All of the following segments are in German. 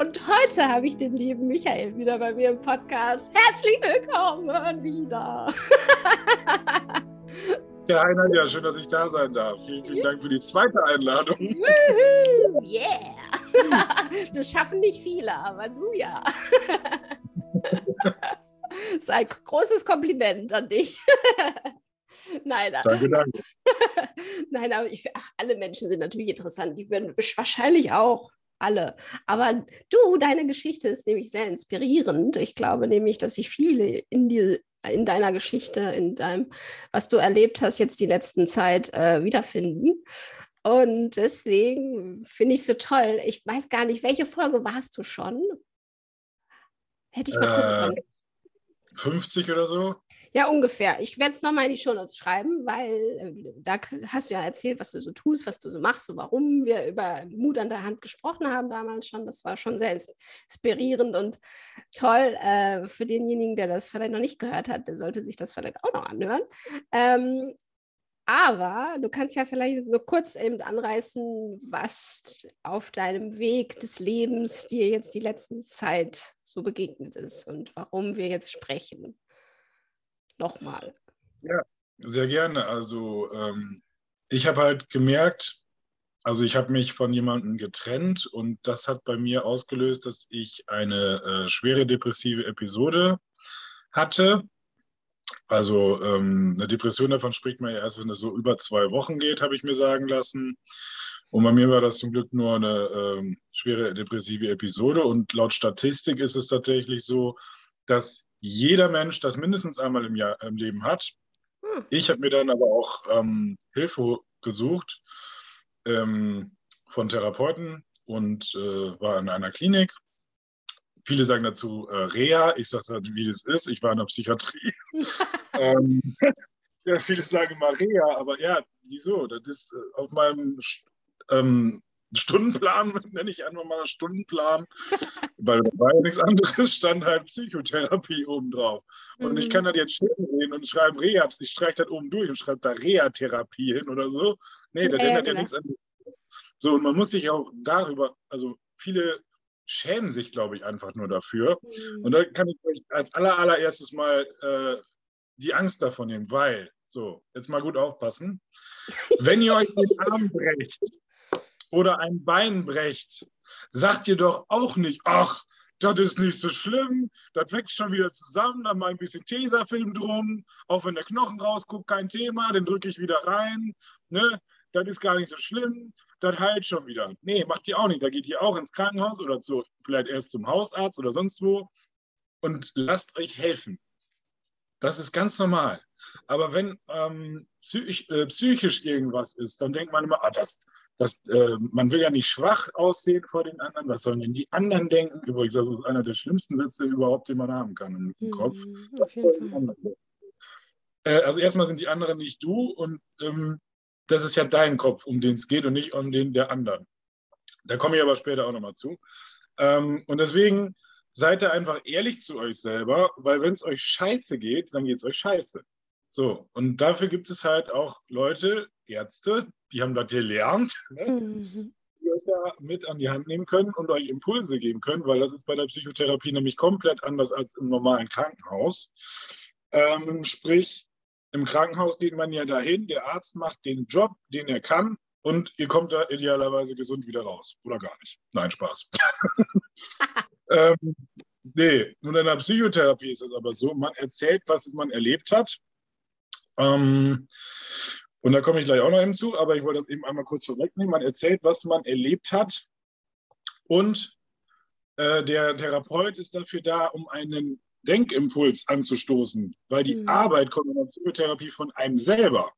Und heute habe ich den lieben Michael wieder bei mir im Podcast. Herzlich willkommen wieder. Ja, hi Nadja, schön, dass ich da sein darf. Vielen, vielen Dank für die zweite Einladung. Woohoo, yeah! Das schaffen nicht viele, aber du ja. Das ist ein großes Kompliment an dich. Nein, danke, danke. Nein, aber ich, ach, alle Menschen sind natürlich interessant. Die würden wahrscheinlich auch alle. Aber du, deine Geschichte ist nämlich sehr inspirierend. Ich glaube nämlich, dass sich viele in, die, in deiner Geschichte, in deinem, was du erlebt hast, jetzt die letzten Zeit äh, wiederfinden. Und deswegen finde ich es so toll. Ich weiß gar nicht, welche Folge warst du schon? Hätte ich mal gucken Äh, können. 50 oder so? Ja, ungefähr. Ich werde es nochmal in die Shownotes schreiben, weil äh, da hast du ja erzählt, was du so tust, was du so machst und warum wir über Mut an der Hand gesprochen haben damals schon. Das war schon sehr ins- inspirierend und toll. Äh, für denjenigen, der das vielleicht noch nicht gehört hat, der sollte sich das vielleicht auch noch anhören. Ähm, aber du kannst ja vielleicht nur kurz eben anreißen, was auf deinem Weg des Lebens dir jetzt die letzte Zeit so begegnet ist und warum wir jetzt sprechen. Nochmal. Sehr gerne. Also ähm, ich habe halt gemerkt, also ich habe mich von jemandem getrennt und das hat bei mir ausgelöst, dass ich eine äh, schwere depressive Episode hatte. Also ähm, eine Depression, davon spricht man ja erst, wenn es so über zwei Wochen geht, habe ich mir sagen lassen. Und bei mir war das zum Glück nur eine ähm, schwere depressive Episode. Und laut Statistik ist es tatsächlich so, dass jeder Mensch das mindestens einmal im Jahr im Leben hat. Hm. Ich habe mir dann aber auch ähm, Hilfe gesucht ähm, von Therapeuten und äh, war in einer Klinik. Viele sagen dazu äh, Reha. Ich sage wie das ist. Ich war in der Psychiatrie. ähm, ja, viele sagen immer Reha, aber ja, wieso? Das ist äh, auf meinem ähm, Stundenplan, nenne ich einfach mal Stundenplan, weil da war ja nichts anderes, stand halt Psychotherapie obendrauf. Und ich Mhm. kann das jetzt schön sehen und schreibe Reha, ich streiche das oben durch und schreibe da Reha-Therapie hin oder so. Nee, das Ja, ändert ja genau. nichts an. So, und man muss sich auch darüber, also viele schämen sich, glaube ich, einfach nur dafür. Mhm. Und da kann ich euch als aller, allererstes mal äh, die Angst davon nehmen, weil, so, jetzt mal gut aufpassen, wenn ihr euch den Arm brecht oder ein Bein brecht, sagt ihr doch auch nicht, ach, das ist nicht so schlimm, das wächst schon wieder zusammen, dann mal ein bisschen Tesafilm drum, auch wenn der Knochen rausguckt, kein Thema, den drücke ich wieder rein, ne? das ist gar nicht so schlimm, das heilt schon wieder. Nee, macht ihr auch nicht, da geht ihr auch ins Krankenhaus oder so, vielleicht erst zum Hausarzt oder sonst wo und lasst euch helfen. Das ist ganz normal. Aber wenn ähm, psychisch, äh, psychisch irgendwas ist, dann denkt man immer, ah, das, das, äh, man will ja nicht schwach aussehen vor den anderen. Was sollen denn die anderen denken? Übrigens, das ist einer der schlimmsten Sätze überhaupt, den man haben kann im, Kopf. Mhm, denken? Äh, also erstmal sind die anderen nicht du und ähm, das ist ja dein Kopf, um den es geht und nicht um den der anderen. Da komme ich aber später auch nochmal zu. Ähm, und deswegen seid ihr einfach ehrlich zu euch selber, weil wenn es euch scheiße geht, dann geht es euch scheiße. So, und dafür gibt es halt auch Leute, Ärzte, die haben das gelernt, ne, Mhm. die euch da mit an die Hand nehmen können und euch Impulse geben können, weil das ist bei der Psychotherapie nämlich komplett anders als im normalen Krankenhaus. Ähm, sprich, im Krankenhaus geht man ja dahin, der Arzt macht den Job, den er kann und ihr kommt da idealerweise gesund wieder raus. Oder gar nicht. Nein, Spaß. ähm, nee, und in der Psychotherapie ist es aber so, man erzählt, was man erlebt hat. Ähm, und da komme ich gleich auch noch eben zu, aber ich wollte das eben einmal kurz vorwegnehmen. Man erzählt, was man erlebt hat. Und äh, der Therapeut ist dafür da, um einen Denkimpuls anzustoßen, weil die Mhm. Arbeit kommt in der Psychotherapie von einem selber.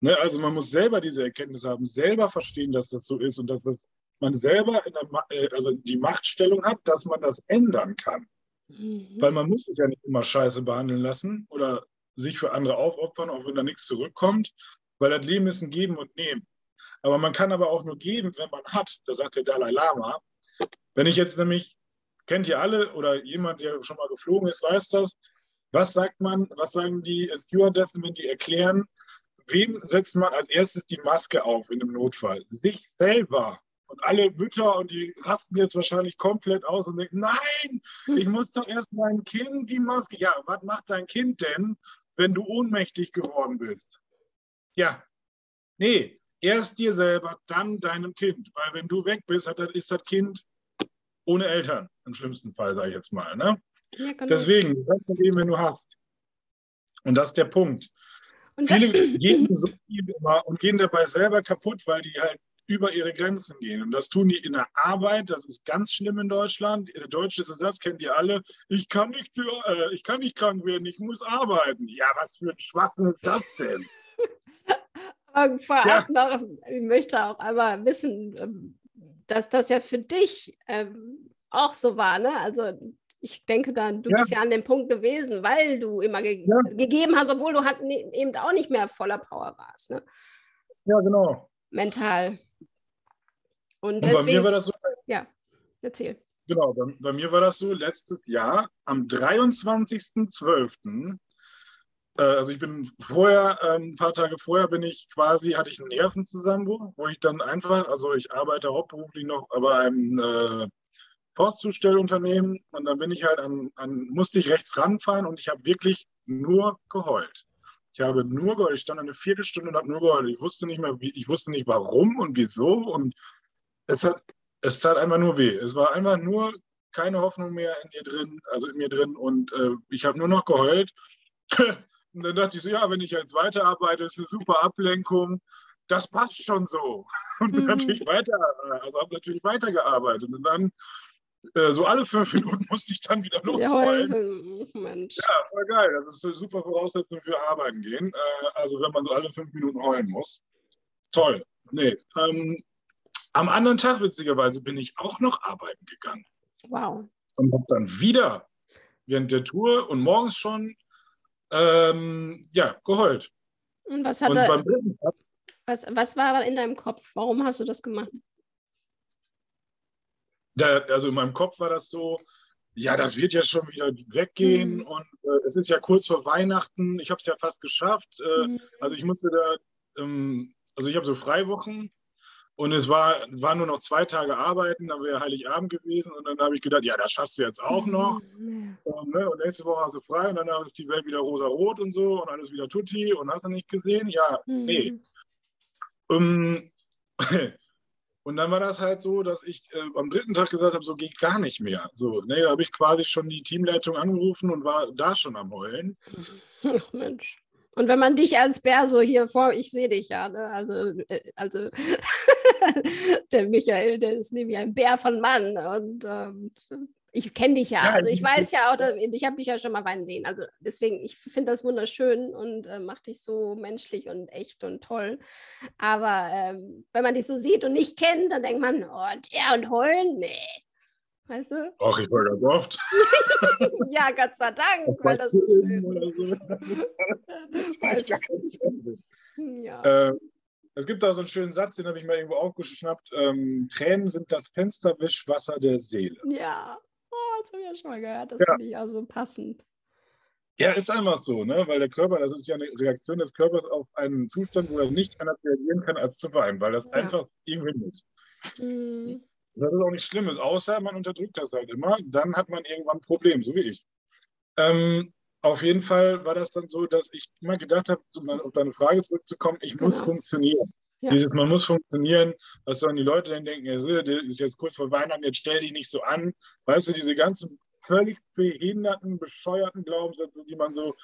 Ne? Also man muss selber diese Erkenntnis haben, selber verstehen, dass das so ist und dass das man selber der, äh, also die Machtstellung hat, dass man das ändern kann. Mhm. Weil man muss sich ja nicht immer scheiße behandeln lassen oder sich für andere aufopfern, auch wenn da nichts zurückkommt, weil das Leben ist ein Geben und Nehmen. Aber man kann aber auch nur geben, wenn man hat. Das sagt der Dalai Lama. Wenn ich jetzt nämlich, kennt ihr alle oder jemand, der schon mal geflogen ist, weiß das, was sagt man, was sagen die Stewardessen, wenn die erklären, wem setzt man als erstes die Maske auf in einem Notfall? Sich selber. Und alle Mütter und die rasten jetzt wahrscheinlich komplett aus und denken, nein, ich muss doch erst meinem Kind die Maske. Ja, was macht dein Kind denn, wenn du ohnmächtig geworden bist? Ja, nee, erst dir selber, dann deinem Kind. Weil wenn du weg bist, ist das Kind ohne Eltern, im schlimmsten Fall, sage ich jetzt mal. Ne? Ja, genau. Deswegen, du kannst wenn du hast. Und das ist der Punkt. Und Viele gehen so viel immer und gehen dabei selber kaputt, weil die halt über ihre Grenzen gehen. Und das tun die in der Arbeit. Das ist ganz schlimm in Deutschland. Der deutsche Satz kennt ihr alle. Ich kann nicht, äh, ich kann nicht krank werden. Ich muss arbeiten. Ja, was für ein Schwachsinn ist das denn? Aber vorab ja. noch, ich möchte auch einmal wissen, ähm, dass das ja für dich ähm, auch so war. Ne? Also ich denke dann, du ja. bist ja an dem Punkt gewesen, weil du immer ge ja. gegeben hast, obwohl du halt ne, eben auch nicht mehr voller Power warst. Ne? Ja, genau. Mental. Und, Und deswegen, bei mir war das so. Ja, erzähl. Genau, bei, bei mir war das so letztes Jahr am 23.12. Äh, also ich bin vorher, äh, ein paar Tage vorher bin ich quasi, hatte ich einen Nervenzusammenbruch, wo ich dann einfach, also ich arbeite hauptberuflich noch bei einem äh, Postzustellunternehmen und dann bin ich halt an, an, musste ich rechts ranfahren und ich habe wirklich nur geheult. Ich habe nur geheult. Ich stand eine Viertelstunde und habe nur geheult. Ich wusste nicht mehr, wie, ich wusste nicht warum und wieso und es hat, es tat einfach nur weh. Es war einfach nur keine Hoffnung mehr in mir drin, also in mir drin und äh, ich habe nur noch geheult. Und dann dachte ich so, ja, wenn ich jetzt weiterarbeite, ist eine super Ablenkung das passt schon so. Und mhm. natürlich weiter, also habe natürlich weitergearbeitet. Und dann äh, so alle fünf Minuten musste ich dann wieder losheulen. Ja, Mensch. Ja, voll geil. Das ist eine super Voraussetzung für Arbeiten gehen. Äh, also wenn man so alle fünf Minuten heulen muss. Toll. Nee. Ähm, am anderen Tag, witzigerweise, bin ich auch noch arbeiten gegangen. Wow. Und habe dann wieder während der Tour und morgens schon ähm, ja, geheult. Und was hat und er, was, was war in deinem Kopf? Warum hast du das gemacht? Da, also in meinem Kopf war das so, ja, das wird ja schon wieder weggehen mhm. und äh, es ist ja kurz vor Weihnachten. Ich habe es ja fast geschafft. Äh, mhm. Also ich musste da, ähm, also ich habe so Freiwochen und es war, war nur noch zwei Tage arbeiten, dann wäre Heiligabend gewesen und dann habe ich gedacht, ja, das schaffst du jetzt auch noch. Mhm. Und, ne, und, nächste Woche hast du frei und dann ist die Welt wieder rosa-rot und so und alles wieder tutti und hast du nicht gesehen? Ja, nee. Um, ähm, Und dann war das halt so, dass ich äh, am dritten Tag gesagt habe, so geht gar nicht mehr. So, ne, da habe ich quasi schon die Teamleitung angerufen und war da schon am Heulen. Ach Mensch. Und wenn man dich als Bär so hier vor, ich sehe dich ja, ne? also, äh, also der Michael, der ist nämlich ein Bär von Mann und ähm, ich kenne dich ja, also ich weiß ja auch, ich habe dich ja schon mal weinen sehen. Also deswegen, ich finde das wunderschön und äh, macht dich so menschlich und echt und toll. Aber ähm, wenn man dich so sieht und nicht kennt, dann denkt man, oh, der und heulen, nee. Weißt du? Ach, ich heule ganz oft. ja, Gott sei Dank, weil das so schön ja. Äh, es gibt da so einen schönen Satz, den habe ich mal irgendwo aufgeschnappt. Ähm, Tränen sind das Fensterwischwasser der Seele. Ja, das habe ich ja schon mal gehört. Das ja. finde ich also passend. Ja, ist einfach so, ne? weil der Körper, das ist ja eine Reaktion des Körpers auf einen Zustand, wo er nicht anders reagieren kann, als zu weinen, weil das ja. einfach irgendwie muss. Mhm. Das ist auch nicht Schlimmes, außer man unterdrückt das halt immer, dann hat man irgendwann ein Problem, so wie ich. Ähm, auf jeden Fall war das dann so, dass ich immer gedacht habe, um auf deine Frage zurückzukommen, ich genau. muss funktionieren. Ja. Dieses, man muss funktionieren, was sollen die Leute denn denken, der ist jetzt kurz vor Weihnachten, jetzt stell dich nicht so an. Weißt du, diese ganzen völlig behinderten, bescheuerten Glaubenssätze, die man so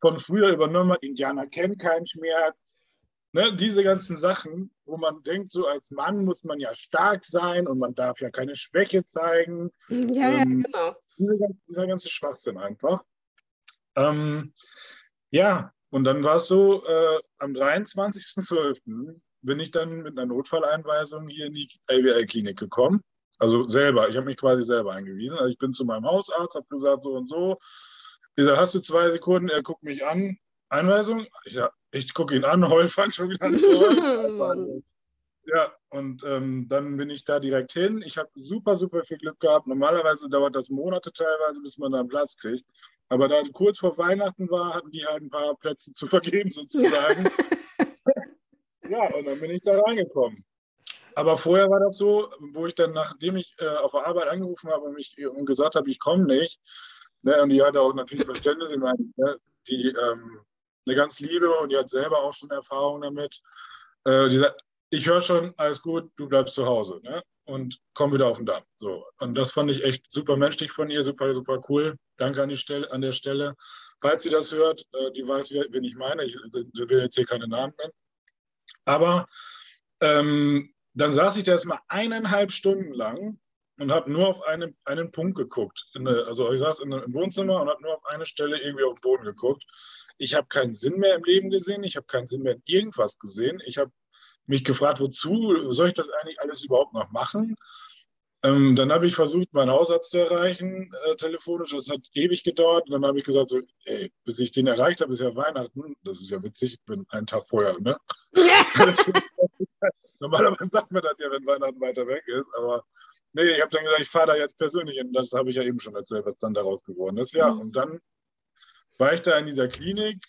von früher übernommen hat, Indianer kennen keinen Schmerz, ne? diese ganzen Sachen, wo man denkt, so als Mann muss man ja stark sein und man darf ja keine Schwäche zeigen. Ja, ähm, ja, genau. Diese, dieser ganze Schwachsinn einfach. Ähm, ja, und dann war es so, äh, am 23.12 bin ich dann mit einer Notfalleinweisung hier in die LWL-Klinik gekommen. Also selber, ich habe mich quasi selber eingewiesen. Also ich bin zu meinem Hausarzt, habe gesagt, so und so. Sage, hast du zwei Sekunden? Er guckt mich an. Einweisung? Ja, ich gucke ihn an, heul, fang schon wieder heulen. Ja, und ähm, dann bin ich da direkt hin. Ich habe super, super viel Glück gehabt. Normalerweise dauert das Monate teilweise, bis man da einen Platz kriegt. Aber da kurz vor Weihnachten war, hatten die halt ein paar Plätze zu vergeben sozusagen. ja, und dann bin ich da reingekommen. Aber vorher war das so, wo ich dann, nachdem ich äh, auf der Arbeit angerufen habe und, mich, und gesagt habe, ich komme nicht, ne, und die hatte auch natürlich Verständnis, ich meine, ne, die ähm, eine ganz liebe und die hat selber auch schon Erfahrung damit. Äh, die sagt, ich höre schon, alles gut, du bleibst zu Hause ne? und komm wieder auf den Damm. So. Und das fand ich echt super menschlich von ihr, super, super cool. Danke an, die Stelle, an der Stelle. Falls sie das hört, äh, die weiß, wen ich meine. Ich will jetzt hier keine Namen nennen. Aber ähm, dann saß ich da erstmal eineinhalb Stunden lang und habe nur auf einen, einen Punkt geguckt. Eine, also ich saß in, im Wohnzimmer und habe nur auf eine Stelle irgendwie auf den Boden geguckt. Ich habe keinen Sinn mehr im Leben gesehen. Ich habe keinen Sinn mehr in irgendwas gesehen. Ich habe mich gefragt, wozu soll ich das eigentlich alles überhaupt noch machen? Ähm, dann habe ich versucht, meinen Hausarzt zu erreichen, äh, telefonisch. Das hat ewig gedauert. Und dann habe ich gesagt, so, ey, bis ich den erreicht habe, ist ja Weihnachten. Das ist ja witzig, wenn einen Tag vorher, ne? Normalerweise sagt man das ja, wenn Weihnachten weiter weg ist. Aber nee, ich habe dann gesagt, ich fahre da jetzt persönlich hin. Das habe ich ja eben schon erzählt, was dann daraus geworden ist. Ja, mhm. und dann war ich da in dieser Klinik.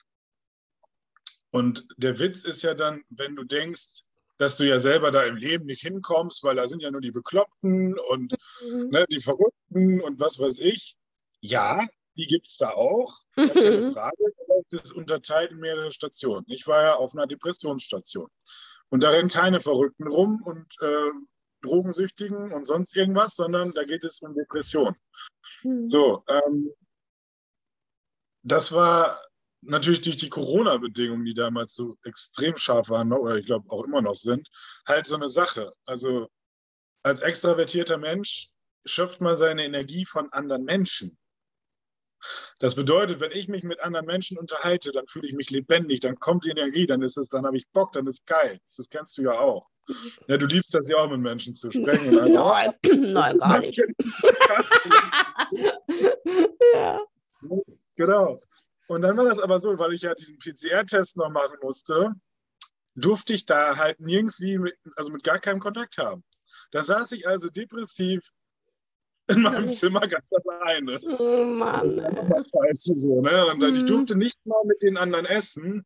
Und der Witz ist ja dann, wenn du denkst, dass du ja selber da im Leben nicht hinkommst, weil da sind ja nur die Bekloppten und mhm. ne, die Verrückten und was weiß ich. Ja, die gibt es da auch. Keine Frage. Es ist unterteilt in mehrere Stationen. Ich war ja auf einer Depressionsstation. Und da rennen keine Verrückten rum und äh, Drogensüchtigen und sonst irgendwas, sondern da geht es um Depression. Mhm. So, ähm, das war natürlich durch die Corona-Bedingungen, die damals so extrem scharf waren, oder ich glaube auch immer noch sind, halt so eine Sache. Also als extravertierter Mensch schöpft man seine Energie von anderen Menschen. Das bedeutet, wenn ich mich mit anderen Menschen unterhalte, dann fühle ich mich lebendig, dann kommt die Energie, dann ist es, dann habe ich Bock, dann ist geil. Das kennst du ja auch. Ja, du liebst das ja auch mit Menschen zu sprechen. nein, nein, gar nicht. ja. Genau. Und dann war das aber so, weil ich ja diesen PCR-Test noch machen musste, durfte ich da halt nirgends wie, mit, also mit gar keinem Kontakt haben. Da saß ich also depressiv in meinem Zimmer ganz alleine. Oh Mann. Das scheiße so, ne? Und dann, ich mhm. durfte nicht mal mit den anderen essen,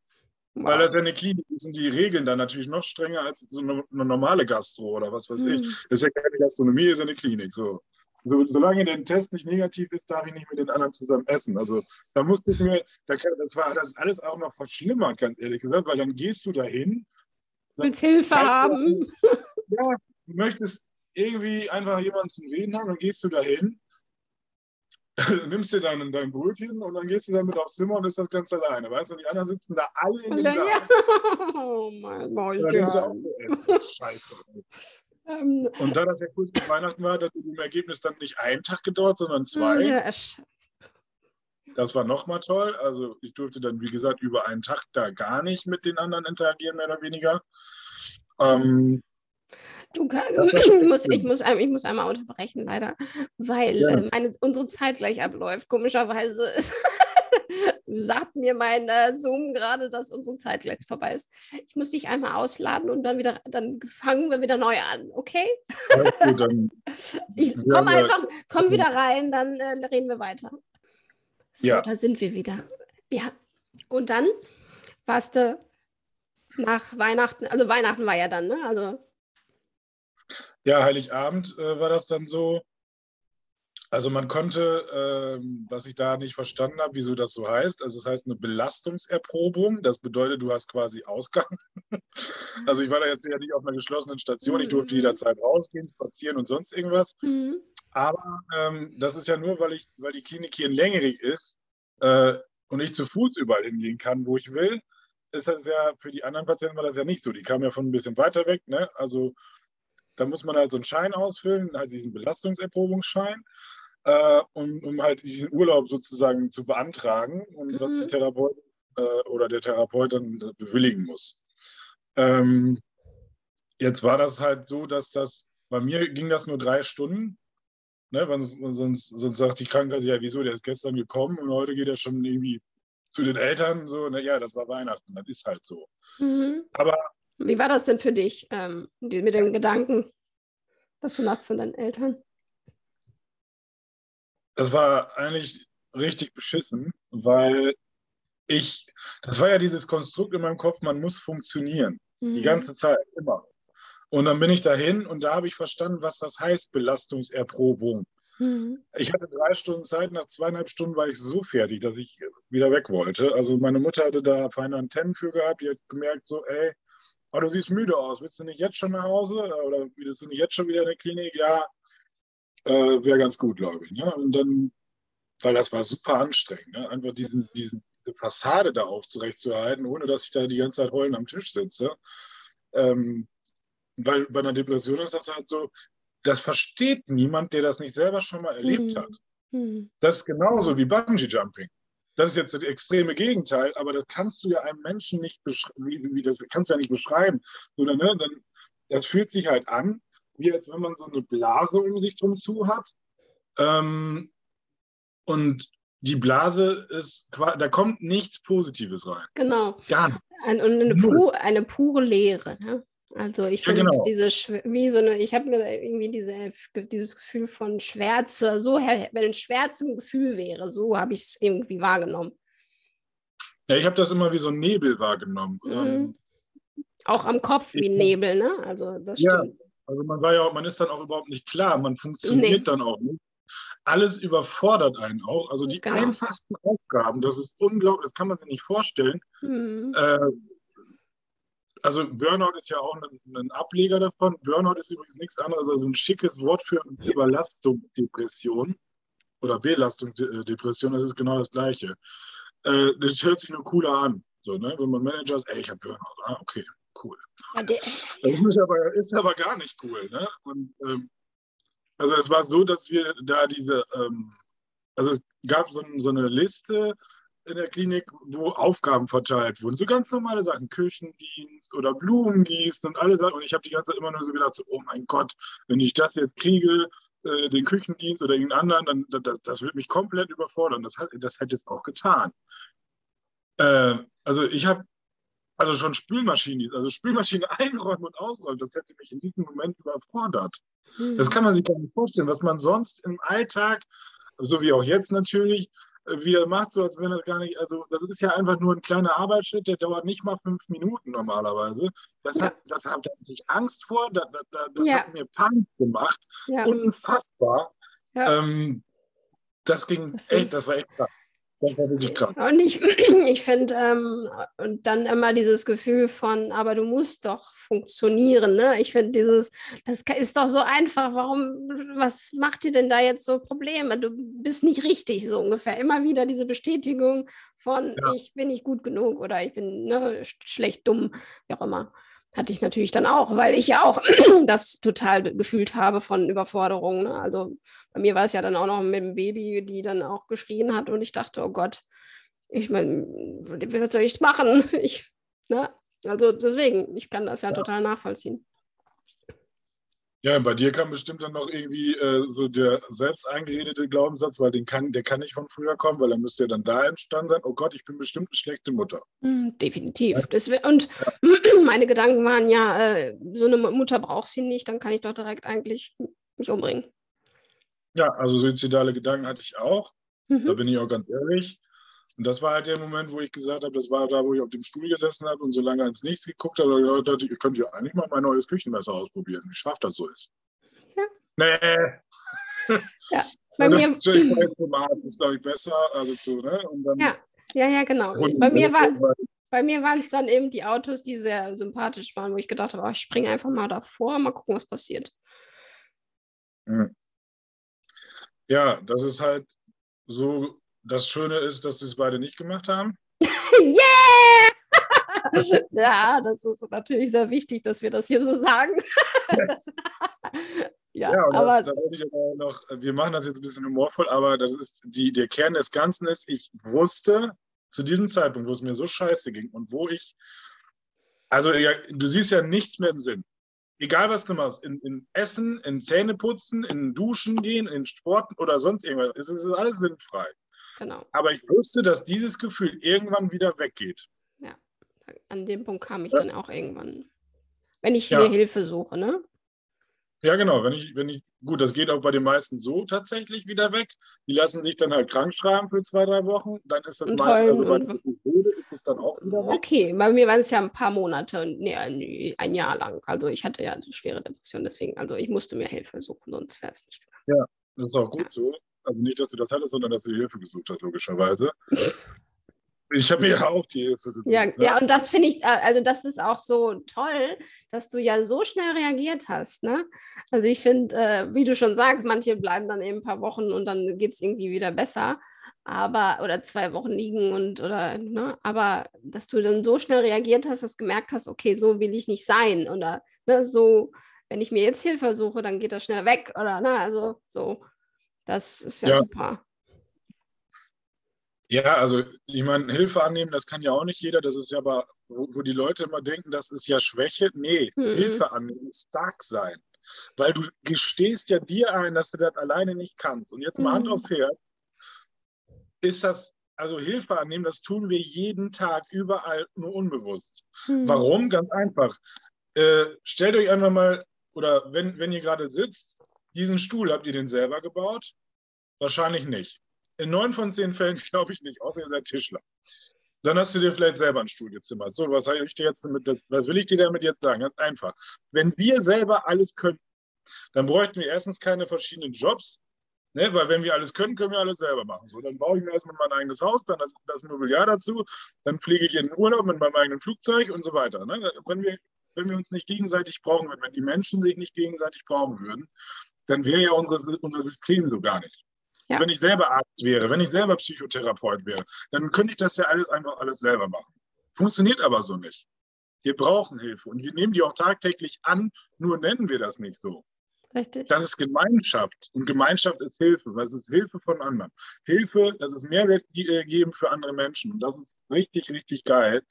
wow. weil das ja eine Klinik ist und die Regeln dann natürlich noch strenger als so eine, eine normale Gastro oder was weiß mhm. ich. Das ist ja keine Gastronomie, ist ja eine Klinik. So. So, solange der Test nicht negativ ist, darf ich nicht mit den anderen zusammen essen. Also da musste ich mir, das war das alles auch noch verschlimmert, ganz ehrlich gesagt, weil dann gehst du dahin. Willst Hilfe haben? ja, du möchtest irgendwie einfach jemanden zum Reden haben, dann gehst du dahin, nimmst dir dann dein Brötchen und dann gehst du damit aufs Zimmer und ist das ganz alleine, weißt du? Und die anderen sitzen da alle in den ja. Oh mein Gott. Scheiße. Ähm, und da das ja kurz vor Weihnachten war, hat im Ergebnis dann nicht einen Tag gedauert, sondern zwei. Ja, das war nochmal toll. Also ich durfte dann, wie gesagt, über einen Tag da gar nicht mit den anderen interagieren, mehr oder weniger. Ähm, Du ich, muss, ich, muss, ich muss einmal unterbrechen, leider, weil ja. äh, meine, unsere Zeit gleich abläuft. Komischerweise ist sagt mir mein äh, Zoom gerade, dass unsere Zeit gleich vorbei ist. Ich muss dich einmal ausladen und dann wieder, dann fangen wir wieder neu an, okay? Okay, dann ich komme einfach, komm wieder rein, dann äh, reden wir weiter. So, ja. da sind wir wieder. Ja. Und dann warst du nach Weihnachten, also Weihnachten war ja dann, ne? Also. Ja, Heiligabend äh, war das dann so. Also man konnte, ähm, was ich da nicht verstanden habe, wieso das so heißt, also es das heißt eine Belastungserprobung. Das bedeutet, du hast quasi Ausgang. also ich war da jetzt ja nicht auf einer geschlossenen Station. Ich durfte mhm. jederzeit rausgehen, spazieren und sonst irgendwas. Mhm. Aber ähm, das ist ja nur, weil ich, weil die Klinik hier in Längerig ist äh, und ich zu Fuß überall hingehen kann, wo ich will. Ist das ja für die anderen Patienten war das ja nicht so. Die kamen ja von ein bisschen weiter weg. Ne? Also da muss man halt so einen Schein ausfüllen, halt diesen Belastungserprobungsschein äh, um, um, halt diesen Urlaub sozusagen zu beantragen und mhm. was die Therapeut äh, oder der Therapeut dann bewilligen muss. Ähm, jetzt war das halt so, dass das, bei mir ging das nur drei Stunden. Ne, sonst, sonst, sonst sagt die Krankenkasse, ja, wieso, der ist gestern gekommen und heute geht er schon irgendwie zu den Eltern. So, na ja, das war Weihnachten, das ist halt so. Mhm. Aber Wie war das denn für dich ähm, mit dem Gedanken, dass du nachts zu deinen Eltern? Das war eigentlich richtig beschissen, weil ich, das war ja dieses Konstrukt in meinem Kopf, man muss funktionieren. Die Mhm. ganze Zeit, immer. Und dann bin ich dahin und da habe ich verstanden, was das heißt, Belastungserprobung. Mhm. Ich hatte drei Stunden Zeit, nach zweieinhalb Stunden war ich so fertig, dass ich wieder weg wollte. Also meine Mutter hatte da feine Antennen für gehabt, die hat gemerkt, so, ey, oh, du siehst müde aus, willst du nicht jetzt schon nach Hause? Oder willst du nicht jetzt schon wieder in der Klinik? Ja, äh, wäre ganz gut, glaube ich. Ne? Und dann, weil das war super anstrengend, ne? einfach diesen, diesen, diese Fassade da aufzurechtzuerhalten, ohne dass ich da die ganze Zeit heulend am Tisch sitze. Ähm, weil bei einer Depression ist das halt so, das versteht niemand, der das nicht selber schon mal erlebt Mhm. hat. Mhm. Das ist genauso wie Bungee Jumping. Das ist jetzt das extreme Gegenteil, aber das kannst du ja einem Menschen nicht beschreiben, das kannst du ja nicht beschreiben. Sondern, ne, dann, das fühlt sich halt an, wie als wenn man so eine Blase um sich drum zu hat. Ähm, und die Blase ist, da kommt nichts Positives rein. Genau. Gar nicht. Ein, und eine, pu eine pure Leere. Ne? Also ich Ja, finde genau. diese wie so eine, ich habe mir irgendwie diese, dieses Gefühl von Schwärze, so wenn ein Schwärze ein Gefühl wäre, so habe ich es irgendwie wahrgenommen. Ja, ich habe das immer wie so ein Nebel wahrgenommen. Mhm. Ähm, Auch am Kopf wie Ich- Nebel, ne? Also das Ja. Also man war ja auch, man ist dann auch überhaupt nicht klar, man funktioniert Nee. dann auch nicht. Alles überfordert einen auch. Also die Genau. einfachsten Aufgaben, das ist unglaublich, das kann man sich nicht vorstellen. Mhm. Äh, also Burnout ist ja auch ein, ein Ableger davon. Burnout ist übrigens nichts anderes als ein schickes Wort für Überlastungsdepression oder Belastungsdepression. Das ist genau das Gleiche. Äh, das hört sich nur cooler an. So, ne? Wenn man Manager ist, ey, ich habe Burnout. Ah, okay, cool. Das ist aber, ist aber gar nicht cool. Ne? Und, ähm, also es war so, dass wir da diese, ähm, also es gab so, so eine Liste in der Klinik, wo Aufgaben verteilt wurden. So ganz normale Sachen, Küchendienst oder Blumen gießen und alle Sachen. Und ich habe die ganze Zeit immer nur so gedacht, so, oh mein Gott, wenn ich das jetzt kriege, äh, den Küchendienst oder irgendeinen anderen, dann das, das wird mich komplett überfordern. Das, das hätte es auch getan. Äh, also ich habe also schon Spülmaschinen, also Spülmaschine einräumen und ausräumen, das hätte mich in diesem Moment überfordert. Mhm. Das kann man sich gar nicht vorstellen, was man sonst im Alltag, so wie auch jetzt natürlich, äh, wieder macht, so als wenn das gar nicht, also das ist ja einfach nur ein kleiner Arbeitsschritt, der dauert nicht mal fünf Minuten normalerweise. Das Ja. hat, das hat da hatte ich Angst vor, da, da, da, das Ja. hat mir Panik gemacht, ja. unfassbar. Ähm, das ging Das echt, ist- das war echt krass. Das war wirklich krass. Und ich, ich finde, ähm, und dann immer dieses Gefühl von, aber du musst doch funktionieren. Ne? Ich finde dieses, das ist doch so einfach. Warum, was macht dir denn da jetzt so Probleme? Du bist nicht richtig, so ungefähr. Immer wieder diese Bestätigung von, Ja. ich bin nicht gut genug oder ich bin ne, sch- schlecht, dumm, wie auch immer. Hatte ich natürlich dann auch, weil ich ja auch das total gefühlt habe von Überforderung. Ne? Also bei mir war es ja dann auch noch mit dem Baby, die dann auch geschrien hat und ich dachte, oh Gott, ich meine, was soll ich machen? Ich, ne? Also deswegen, ich kann das ja, Ja. total nachvollziehen. Ja, bei dir kam bestimmt dann noch irgendwie äh, so der selbst eingeredete Glaubenssatz, weil den kann, der kann nicht von früher kommen, weil er müsste ja dann da entstanden sein. Oh Gott, ich bin bestimmt eine schlechte Mutter. Hm, definitiv. Deswe- und meine Gedanken waren ja, äh, so eine Mutter braucht sie nicht, dann kann ich doch direkt eigentlich mich umbringen. Ja, also suizidale Gedanken hatte ich auch. Da Mhm. bin ich auch ganz ehrlich. Und das war halt der Moment, wo ich gesagt habe, das war da, wo ich auf dem Stuhl gesessen habe und so lange ins Nichts geguckt habe, und ich dachte, ich könnte ja eigentlich mal mein neues Küchenmesser ausprobieren, wie scharf das so ist. Ja. Nee. Bei Und mir, das ich ist, glaube ich, besser. Also zu, ne? Dann Ja, ja, ja, genau. Bei mir war, bei mir waren es dann eben die Autos, die sehr sympathisch waren, wo ich gedacht habe, oh, ich springe einfach mal davor, mal gucken, was passiert. Ja, das ist halt so, das Schöne ist, dass sie es beide nicht gemacht haben. yeah! ja, das ist natürlich sehr wichtig, dass wir das hier so sagen. das, ja, Ja, aber das, da wollte ich aber noch, wir machen das jetzt ein bisschen humorvoll, aber das ist die, der Kern des Ganzen ist, ich wusste zu diesem Zeitpunkt, wo es mir so scheiße ging und wo ich, also ja, du siehst ja nichts mehr im Sinn. Egal was du machst, in, in Essen, in Zähneputzen, in Duschen gehen, in Sport oder sonst irgendwas, es ist alles sinnfrei. Genau. Aber ich wusste, dass dieses Gefühl irgendwann wieder weggeht. Ja, an dem Punkt kam ich ja. dann auch irgendwann. Wenn ich Ja. mir Hilfe suche, ne? Ja, genau. Wenn ich, wenn ich, gut, das geht auch bei den meisten so tatsächlich wieder weg. Die lassen sich dann halt krank schreiben für zwei, drei Wochen. Dann ist das Und meist, also bei und- ist es dann auch wieder weg. Okay, bei mir waren es ja ein paar Monate, nee, ein, Jahr lang. Also ich hatte ja eine schwere Depression, deswegen, also ich musste mir Hilfe suchen, sonst wäre es nicht gegangen. Das ist auch gut so. Also nicht, dass du das hattest, sondern dass du Hilfe gesucht hast, logischerweise. Ich habe mir ja auch die Hilfe gesucht. Ja, ne? ja, und das finde ich, äh, also das ist auch so toll, dass du ja so schnell reagiert hast. Ne? Also ich finde, äh, wie du schon sagst, manche bleiben dann eben ein paar Wochen und dann geht es irgendwie wieder besser. Aber, oder zwei Wochen liegen und oder, ne, aber dass du dann so schnell reagiert hast, dass du gemerkt hast, okay, so will ich nicht sein. Oder ne, so, wenn ich mir jetzt Hilfe suche, dann geht das schnell weg. Oder ne, also so. Das ist ja, Ja. super. Ja, also ich meine, Hilfe annehmen, das kann ja auch nicht jeder. Das ist ja aber, wo, wo die Leute immer denken, das ist ja Schwäche. Nee, Mhm. Hilfe annehmen ist stark sein. Weil du gestehst ja dir ein, dass du das alleine nicht kannst. Und jetzt mal Hand Mhm. aufs Herz, ist das, also Hilfe annehmen, das tun wir jeden Tag, überall, nur unbewusst. Hm. Warum? Ganz einfach. Äh, stellt euch einfach mal, oder wenn, wenn ihr gerade sitzt, diesen Stuhl, habt ihr den selber gebaut? Wahrscheinlich nicht. In neun von zehn Fällen glaube ich nicht, außer ihr seid Tischler. Dann hast du dir vielleicht selber einen Stuhl gezimmert. So, was, ich dir jetzt damit, was will ich dir damit jetzt sagen? Ganz einfach. Wenn wir selber alles können, dann bräuchten wir erstens keine verschiedenen Jobs, ne? weil wenn wir alles können, können wir alles selber machen. So, dann baue ich mir erstmal mein eigenes Haus, dann das, das Mobiliar dazu, dann fliege ich in den Urlaub mit meinem eigenen Flugzeug und so weiter. Ne? Wenn, wir, wenn wir uns nicht gegenseitig brauchen würden, wenn die Menschen sich nicht gegenseitig brauchen würden, dann wäre ja unsere, unser System so gar nicht. Ja. Wenn ich selber Arzt wäre, wenn ich selber Psychotherapeut wäre, dann könnte ich das ja alles einfach alles selber machen. Funktioniert aber so nicht. Wir brauchen Hilfe und wir nehmen die auch tagtäglich an, nur nennen wir das nicht so. Richtig. Das ist Gemeinschaft und Gemeinschaft ist Hilfe, weil es ist Hilfe von anderen. Hilfe, das ist Mehrwert äh, geben für andere Menschen und das ist richtig, richtig geil.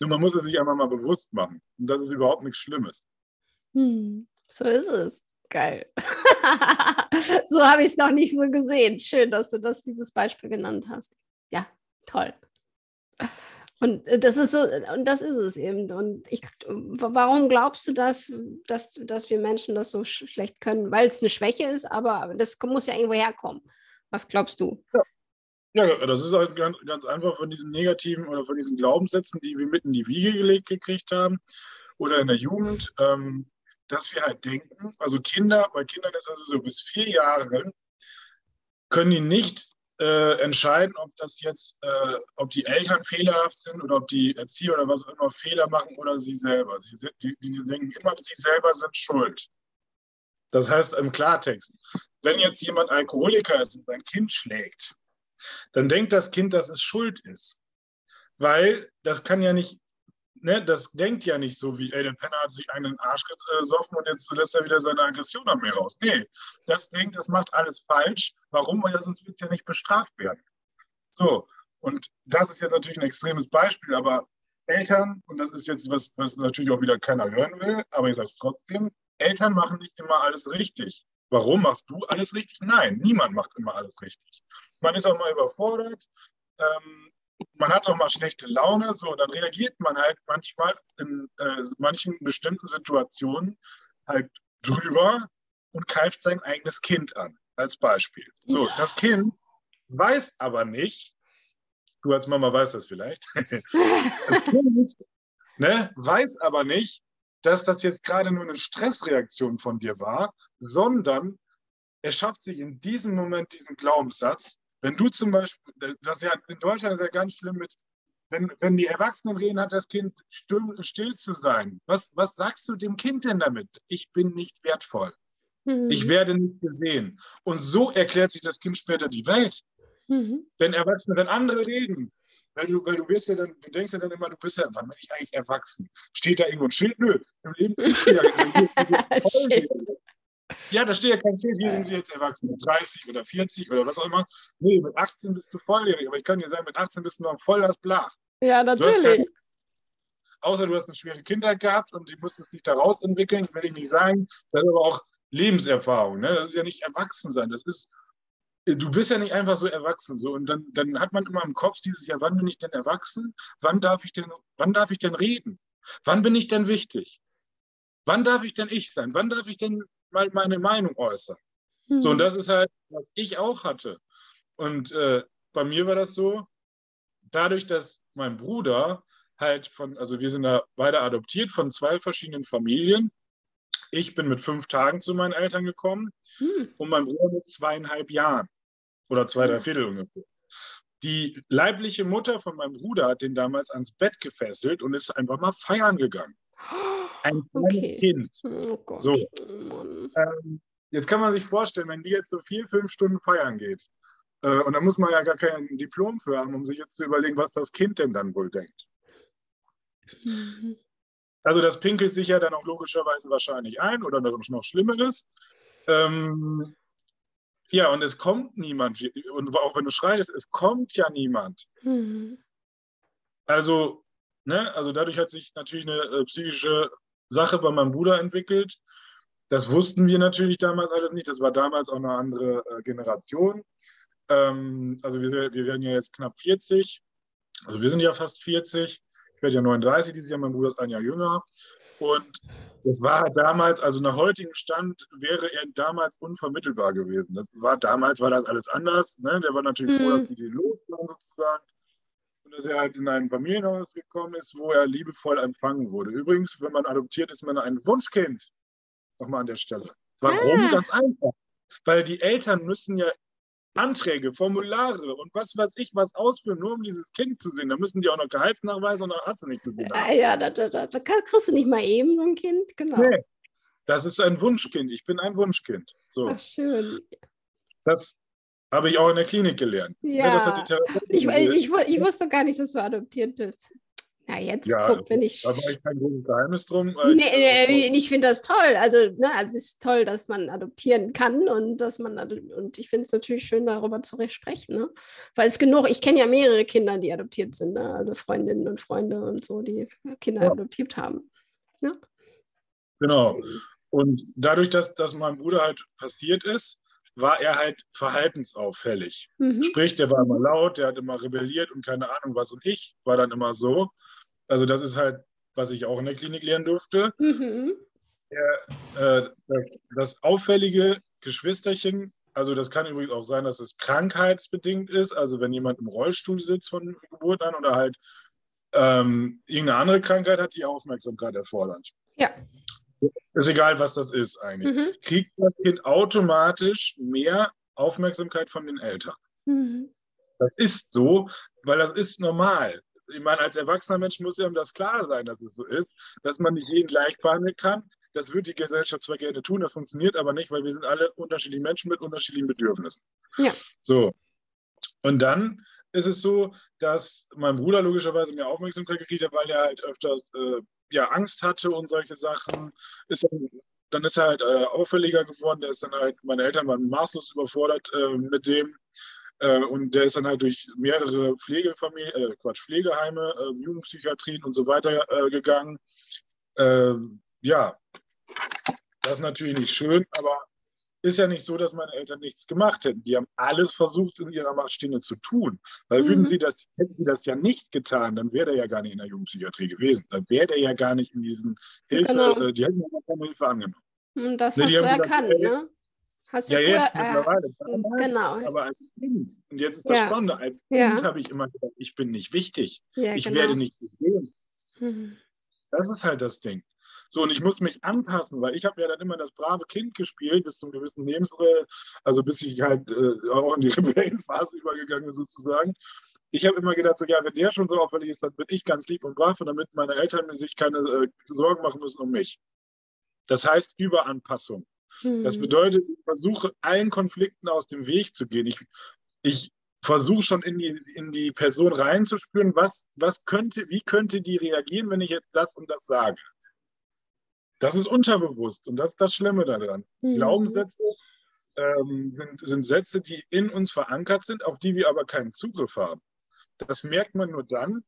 Nur man muss es sich einfach mal bewusst machen und das ist überhaupt nichts Schlimmes. Hm, so ist es. Geil. so habe ich es noch nicht so gesehen. Schön, dass du das, dieses Beispiel genannt hast. Ja, toll. Und äh, das ist so, und das ist es eben. Und ich, warum glaubst du das, dass, dass wir Menschen das so sch schlecht können? Weil es eine Schwäche ist, aber das muss ja irgendwo herkommen. Was glaubst du? Ja, das ist halt ganz, ganz einfach von diesen negativen oder von diesen Glaubenssätzen, die wir mit in die Wiege gelegt gekriegt haben oder in der Jugend, ähm, dass wir halt denken, also Kinder, bei Kindern ist das so, bis vier Jahre können die nicht äh, entscheiden, ob das jetzt, äh, ob die Eltern fehlerhaft sind oder ob die Erzieher oder was auch immer Fehler machen oder sie selber. Sie, die, die denken immer, sie selber sind schuld. Das heißt im Klartext, wenn jetzt jemand Alkoholiker ist und sein Kind schlägt, dann denkt das Kind, dass es schuld ist. Weil das kann ja nicht, ne, das denkt ja nicht so wie, ey, der Penner hat sich einen Arsch gesoffen und jetzt lässt er wieder seine Aggression an mir raus. Nee, das denkt, das macht alles falsch. Warum? Weil sonst wird es ja nicht bestraft werden. So, und das ist jetzt natürlich ein extremes Beispiel, aber Eltern, und das ist jetzt was, was natürlich auch wieder keiner hören will, aber ich sage es trotzdem, Eltern machen nicht immer alles richtig. Warum machst du alles richtig? Nein, niemand macht immer alles richtig. Man ist auch mal überfordert, ähm, man hat auch mal schlechte Laune, so, dann reagiert man halt manchmal in äh, manchen bestimmten Situationen halt drüber und keift sein eigenes Kind an, als Beispiel. So, Ja. das Kind weiß aber nicht, du als Mama weißt das vielleicht, das Kind ne, weiß aber nicht, dass das jetzt gerade nur eine Stressreaktion von dir war, sondern er schafft sich in diesem Moment diesen Glaubenssatz. Wenn du zum Beispiel, das ist ja in Deutschland ist ja ganz schlimm mit, wenn, wenn die Erwachsenen reden, hat das Kind still, still zu sein. Was, was sagst du dem Kind denn damit? Ich bin nicht wertvoll. Mhm. Ich werde nicht gesehen. Und so erklärt sich das Kind später die Welt. Mhm. Wenn Erwachsene, wenn andere reden, weil du, weil du wirst ja dann, du denkst ja dann immer, du bist ja, wann bin ich eigentlich erwachsen? Steht da irgendwo ein Schild? Nö, im Leben ist ja. Ja, da steht ja kein Schild, hier sind sie jetzt erwachsen, mit 30 oder 40 oder was auch immer. Nee, mit 18 bist du volljährig, aber ich kann dir sagen, mit 18 bist du noch voll das Blach. Ja, natürlich. außer du hast eine schwere Kindheit gehabt und die musstest dich da rausentwickeln, will ich nicht sagen. Das ist aber auch Lebenserfahrung. Ne? Das ist ja nicht Erwachsensein. Das ist, du bist ja nicht einfach so erwachsen. So. Und dann, dann hat man immer im Kopf dieses, ja, wann bin ich denn erwachsen? Wann darf ich denn, wann darf ich denn reden? Wann bin ich denn wichtig? Wann darf ich denn ich sein? Wann darf ich denn mal meine Meinung äußern? Mhm. So, und das ist halt, was ich auch hatte. Und äh, bei mir war das so, dadurch, dass mein Bruder halt von, also wir sind da beide adoptiert von zwei verschiedenen Familien. Ich bin mit fünf Tagen zu meinen Eltern gekommen hm. und mein Bruder mit zweieinhalb Jahren oder zwei, drei Viertel ungefähr. Die leibliche Mutter von meinem Bruder hat den damals ans Bett gefesselt und ist einfach mal feiern gegangen. Ein kleines okay. Kind. Oh Gott. So. Ähm, jetzt kann man sich vorstellen, wenn die jetzt so vier, fünf Stunden feiern geht, äh, und da muss man ja gar kein Diplom für haben, um sich jetzt zu überlegen, was das Kind denn dann wohl denkt. Mhm. Also das pinkelt sich ja dann auch logischerweise wahrscheinlich ein oder noch Schlimmeres. Ähm, ja, und es kommt niemand. Und auch wenn du schreist, es kommt ja niemand. Mhm. Also, ne, also dadurch hat sich natürlich eine äh, psychische Sache bei meinem Bruder entwickelt. Das wussten wir natürlich damals alles nicht. Das war damals auch eine andere äh, Generation. Ähm, also wir, wir werden ja jetzt knapp 40. Also wir sind ja fast 40. Ich werde ja 39 dieses Jahr, mein Bruder ist ein Jahr jünger. Und das war damals, also nach heutigem Stand wäre er damals unvermittelbar gewesen. Das war damals war das alles anders. Ne? Der war natürlich mhm. froh, dass die los waren sozusagen. Und dass er halt in ein Familienhaus gekommen ist, wo er liebevoll empfangen wurde. Übrigens, wenn man adoptiert, ist man ein Wunschkind. Nochmal an der Stelle. Warum? Ah. Ganz einfach. Weil die Eltern müssen ja Anträge, Formulare und was weiß ich was ausführen, nur um dieses Kind zu sehen. Da müssen die auch noch Gehaltsnachweise und dann hast du nicht gesehen. Ja, ja da, da, da, da, kriegst du nicht mal eben so ein Kind, genau. Nee, das ist ein Wunschkind. Ich bin ein Wunschkind. So. Ach, schön. Das habe ich auch in der Klinik gelernt. Ja, ja ich, ich, ich, wusste gar nicht, dass du adoptiert bist. Ja, jetzt ja, guck, wenn ich. Da war ich kein großes Geheimnis drum. Nee, nee, ich finde das toll. Also, ne, also es ist toll, dass man adoptieren kann und dass man und ich finde es natürlich schön, darüber zu sprechen. Ne? Weil es genug, ich kenne ja mehrere Kinder, die adoptiert sind, ne? also Freundinnen und Freunde und so, die Kinder ja. adoptiert haben. Ja? Genau. Und dadurch, dass das meinem Bruder halt passiert ist, war er halt verhaltensauffällig. Mhm. Sprich, der war immer laut, der hat immer rebelliert und keine Ahnung was. Und ich war dann immer so, also das ist halt, was ich auch in der Klinik lernen durfte. Mhm. Der, äh, das, das, auffällige Geschwisterchen, also das kann übrigens auch sein, dass es krankheitsbedingt ist, also wenn jemand im Rollstuhl sitzt von Geburt an oder halt ähm, irgendeine andere Krankheit hat, die Aufmerksamkeit erfordert. Ja. Ist egal, was das ist eigentlich. Mhm. Kriegt das Kind automatisch mehr Aufmerksamkeit von den Eltern. Mhm. Das ist so, weil das ist normal ich meine, als erwachsener Mensch muss ja das klar sein, dass es so ist, dass man nicht jeden gleich behandeln kann. Das wird die Gesellschaft zwar gerne tun, das funktioniert aber nicht, weil wir sind alle unterschiedliche Menschen mit unterschiedlichen Bedürfnissen. Ja. So. Und dann ist es so, dass mein Bruder logischerweise mehr Aufmerksamkeit gekriegt hat, weil er halt öfters äh, ja, Angst hatte und solche Sachen. Ist dann, dann ist er halt äh, auffälliger geworden. Der ist dann halt, meine Eltern waren maßlos überfordert äh, mit dem. Äh, und der ist dann halt durch mehrere Pflegefamilien, äh, Quatsch, Pflegeheime, äh, Jugendpsychiatrien und so weiter äh, gegangen. Ähm, ja, das ist natürlich nicht schön, aber ist ja nicht so, dass meine Eltern nichts gemacht hätten. Die haben alles versucht, in ihrer Macht Stehende zu tun. Weil mhm. würden sie das, hätten sie das ja nicht getan, dann wäre der ja gar nicht in der Jugendpsychiatrie gewesen. Dann wäre der ja gar nicht in diesen Hilfe, genau. äh, die hätten ja keine Hilfe angenommen. Und das nee, hast du erkannt, gesagt, ne? Hast du ja, jetzt äh, mittlerweile. Damals, genau. Aber als Kind. Und jetzt ist das ja. Spannende. Als Kind ja. habe ich immer gedacht, ich bin nicht wichtig. Ja, ich genau. werde nicht gesehen. Mhm. Das ist halt das Ding. So, und ich muss mich anpassen, weil ich habe ja dann immer das brave Kind gespielt, bis zum gewissen Lebens, also bis ich halt äh, auch in die Rebellenphase übergegangen bin, sozusagen. Ich habe immer gedacht, so, ja, wenn der schon so auffällig ist, dann bin ich ganz lieb und brav, und damit meine Eltern sich keine äh, Sorgen machen müssen um mich. Das heißt Überanpassung. Das hm. bedeutet, ich versuche allen Konflikten aus dem Weg zu gehen. Ich, ich versuche schon in die, in die Person reinzuspüren, was, was könnte, wie könnte die reagieren, wenn ich jetzt das und das sage. Das ist unterbewusst und das ist das Schlimme daran. Mhm. Glaubenssätze ähm, sind, sind Sätze, die in uns verankert sind, auf die wir aber keinen Zugriff haben. Das merkt man nur dann,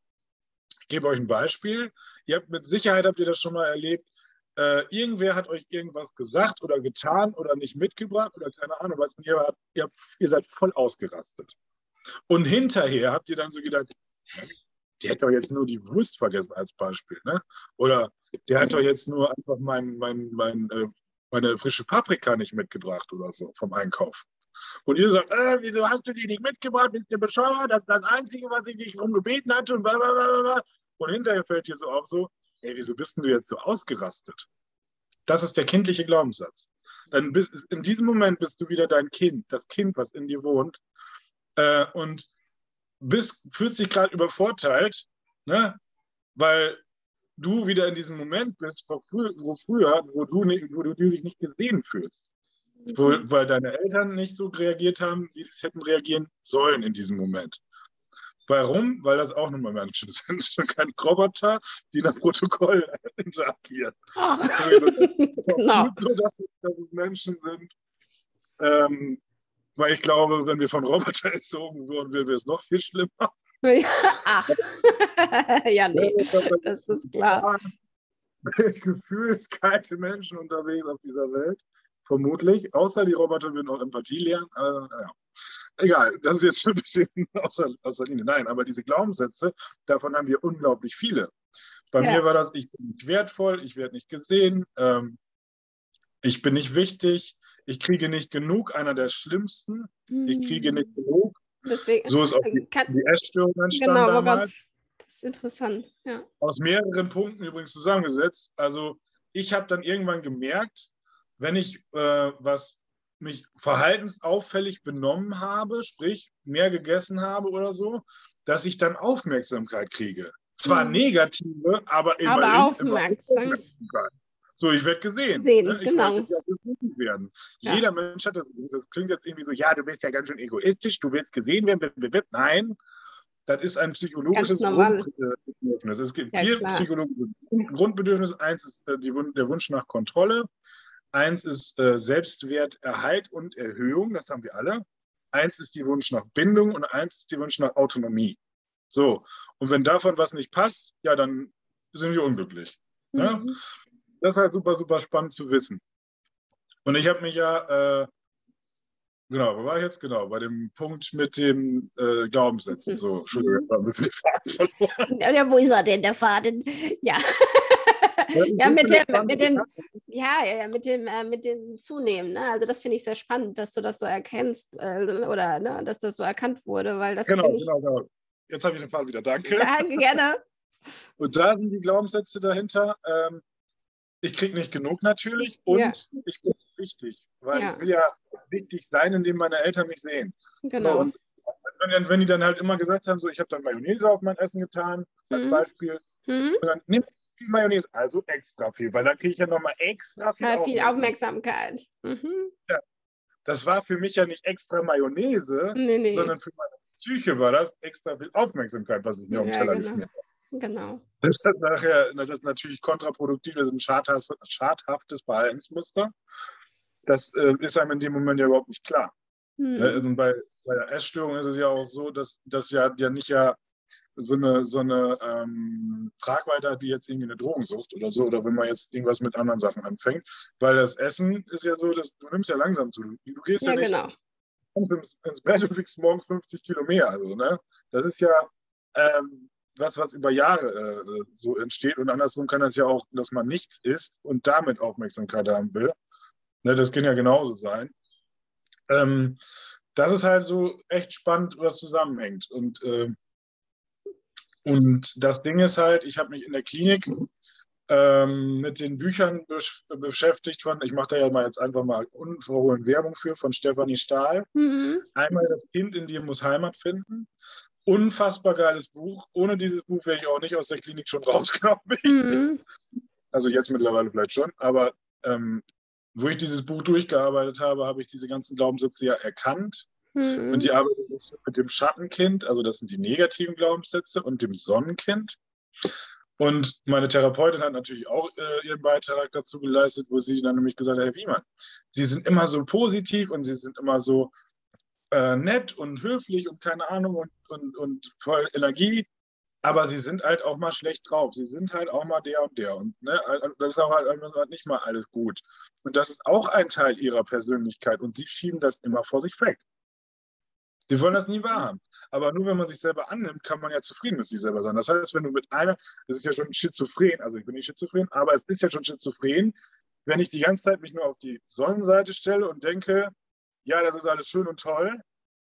gebe euch ein Beispiel. Ihr habt mit Sicherheit habt ihr das schon mal erlebt. Äh, irgendwer hat euch irgendwas gesagt oder getan oder nicht mitgebracht oder keine Ahnung was. Und ihr, habt, ihr, habt, ihr seid voll ausgerastet. Und hinterher habt ihr dann so gedacht, der hat doch jetzt nur die Wurst vergessen als Beispiel. Ne? Oder der hat doch jetzt nur einfach mein, mein, mein, äh, meine frische Paprika nicht mitgebracht oder so vom Einkauf. Und ihr sagt, äh, wieso hast du die nicht mitgebracht? Bist du bescheuert? Das ist das Einzige, was ich dich darum gebeten hatte. Und, blablabla. und hinterher fällt dir so auf so, ey, wieso bist denn du jetzt so ausgerastet? Das ist der kindliche Glaubenssatz. Dann bist, in diesem Moment bist du wieder dein Kind, das Kind, was in dir wohnt. Äh, und bist, fühlst dich gerade übervorteilt, ne? weil du wieder in diesem Moment bist, wo, wo früher, wo du, nicht, wo du dich nicht gesehen fühlst. Wo, mhm. weil deine Eltern nicht so reagiert haben, wie sie hätten reagieren sollen in diesem Moment. Warum? Weil das auch nochmal Menschen sind, kein Roboter, die nach Protokoll interagieren. Oh. Das ist genau. gut so, dass es, dass es Menschen sind, ähm, weil ich glaube, wenn wir von Robotern erzogen würden, wäre es noch viel schlimmer. Ach, ja, nee, das ist klar. Gefühlskalte Menschen unterwegs auf dieser Welt, vermutlich. Außer die Roboter würden auch Empathie lernen. Also, ja. Egal, das ist jetzt ein bisschen außer, außer Linie. Nein, aber diese Glaubenssätze, davon haben wir unglaublich viele. Bei ja. mir war das, ich bin nicht wertvoll, ich werde nicht gesehen, ähm, ich bin nicht wichtig, ich kriege nicht genug, einer der schlimmsten. Mhm. Ich kriege nicht genug. Deswegen, so ist auch die, kann, die Essstörung entstanden. Genau, aber ganz, das ist interessant. Ja. Aus mehreren Punkten übrigens zusammengesetzt. Also ich habe dann irgendwann gemerkt, wenn ich äh, was mich verhaltensauffällig benommen habe, sprich mehr gegessen habe oder so, dass ich dann Aufmerksamkeit kriege. Zwar mhm. negative, aber immer aber Aufmerksamkeit. So, ich werde gesehen. Sehen, ne? genau. Ja gesehen werden. Ja. Jeder Mensch hat das. Das klingt jetzt irgendwie so, ja, du bist ja ganz schön egoistisch, du willst gesehen werden. Nein, das ist ein psychologisches Grundbedürfnis. Es gibt ja, vier klar. psychologische Grundbedürfnisse. Eins ist äh, die, der Wunsch nach Kontrolle. Eins ist äh, Selbstwerterhalt und Erhöhung, das haben wir alle. Eins ist die Wunsch nach Bindung und eins ist die Wunsch nach Autonomie. So, und wenn davon was nicht passt, ja, dann sind wir unglücklich. Ne? Mhm. Ja? Das ist halt super, super spannend zu wissen. Und ich habe mich ja, äh, genau, wo war ich jetzt? Genau, bei dem Punkt mit den äh, Glaubenssätzen. So, Entschuldigung, war ein bisschen Faden verloren. Ja, wo ist er denn, der Faden? Ja. ja, mit dem, mit dem, ja, ja, mit dem, äh, mit dem Zunehmen. Ne? Also das finde ich sehr spannend, dass du das so erkennst äh, oder ne, dass das so erkannt wurde, weil das genau, ich, genau, genau. Jetzt habe ich den Fall wieder. Danke. Danke, gerne. Und da sind die Glaubenssätze dahinter. Ähm, ich kriege nicht genug natürlich und ja. ich bin wichtig, weil ja. ich will ja wichtig sein, indem meine Eltern mich sehen. Genau. So, und wenn, wenn, die dann halt immer gesagt haben, so ich habe dann Mayonnaise auf mein Essen getan, als mhm. Beispiel, mhm. und dann nimm viel Mayonnaise, also extra viel, weil dann kriege ich ja nochmal extra viel, ja, viel Aufmerksamkeit. Mhm. Ja. Das war für mich ja nicht extra Mayonnaise, nee, nee. sondern für meine Psyche war das extra viel Aufmerksamkeit, was ich mir auf dem Teller genau. geschmiert habe. Genau. Das ist nachher das ist natürlich kontraproduktiv, das ist ein schadhaftes, Verhaltensmuster. Das äh, ist einem in dem Moment ja überhaupt nicht klar. Mhm. Also bei, bei, der Essstörung ist es ja auch so, dass das ja, ja nicht ja so eine, so eine ähm, Tragweite hat wie jetzt irgendwie eine Drogensucht oder so, oder wenn man jetzt irgendwas mit anderen Sachen anfängt. Weil das Essen ist ja so, dass du nimmst ja langsam zu. Du gehst ja, ja nicht genau. ins, ins Bett und wiegst morgens 50 Kilo mehr. Also, ne? Das ist ja ähm, was, was über Jahre äh, so entsteht. Und andersrum kann das ja auch, dass man nichts isst und damit Aufmerksamkeit haben will. Ne, das kann ja genauso sein. Ähm, das ist halt so echt spannend, was zusammenhängt. Und, äh, und das Ding ist halt, ich habe mich in der Klinik ähm, mit den Büchern besch beschäftigt von, ich mache da ja mal jetzt einfach mal unverhohlen Werbung für, von Stefanie Stahl. Mhm. Einmal das Kind in dir muss Heimat finden unfassbar geiles Buch. Ohne dieses Buch wäre ich auch nicht aus der Klinik schon raus, glaube ich. Mhm. Also jetzt mittlerweile vielleicht schon, aber ähm, wo ich dieses Buch durchgearbeitet habe, habe ich diese ganzen Glaubenssätze ja erkannt. Mhm. Und die arbeiten mit dem Schattenkind, also das sind die negativen Glaubenssätze, und dem Sonnenkind. Und meine Therapeutin hat natürlich auch äh, ihren Beitrag dazu geleistet, wo sie dann nämlich gesagt hat, Herr Wiemann, Sie sind immer so positiv und Sie sind immer so äh, nett und höflich und keine Ahnung und, und, und voll Energie. aber sie sind halt auch mal schlecht drauf. Sie sind halt auch mal der und der. Und ne, das ist auch halt nicht mal alles gut. Und das ist auch ein Teil ihrer Persönlichkeit. Und sie schieben das immer vor sich weg. Sie wollen das nie wahrhaben. Aber nur wenn man sich selber annimmt, kann man ja zufrieden mit sich selber sein. Das heißt, wenn du mit einer, das ist ja schon schizophren, also ich bin nicht schizophren, aber es ist ja schon schizophren, wenn ich die ganze Zeit mich nur auf die Sonnenseite stelle und denke, ja, das ist alles schön und toll,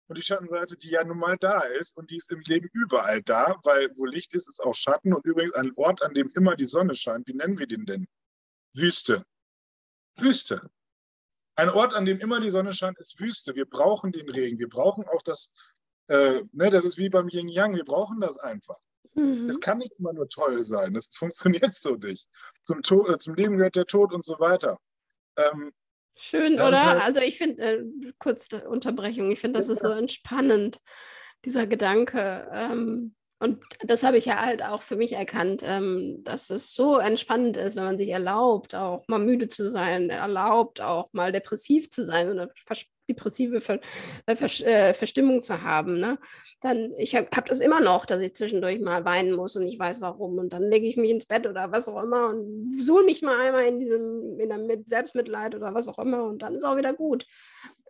und die Schattenseite, die ja nun mal da ist und die ist im Leben überall da, weil wo Licht ist, ist auch Schatten und übrigens ein Ort, an dem immer die Sonne scheint. Wie nennen wir den denn? Wüste. Wüste. Ein Ort, an dem immer die Sonne scheint, ist Wüste. Wir brauchen den Regen. Wir brauchen auch das, äh, ne, das ist wie beim Yin Yang. Wir brauchen das einfach. Mhm. Es kann nicht immer nur toll sein. Das funktioniert so nicht. Zum, Tod, äh, zum Leben gehört der Tod und so weiter. Ähm, Schön, das oder? Halt also ich finde, äh, kurz Unterbrechung, ich finde, das ist so entspannend, dieser Gedanke. Ähm, und das habe ich ja halt auch für mich erkannt, ähm, dass es so entspannend ist, wenn man sich erlaubt, auch mal müde zu sein, erlaubt, auch mal depressiv zu sein oder depressive Ver äh, Ver äh, Verstimmung zu haben. Ne? Dann, ich habe hab das immer noch, dass ich zwischendurch mal weinen muss und ich weiß warum. Und dann lege ich mich ins Bett oder was auch immer und suhl mich mal einmal in diesem in der Selbstmitleid oder was auch immer und dann ist auch wieder gut.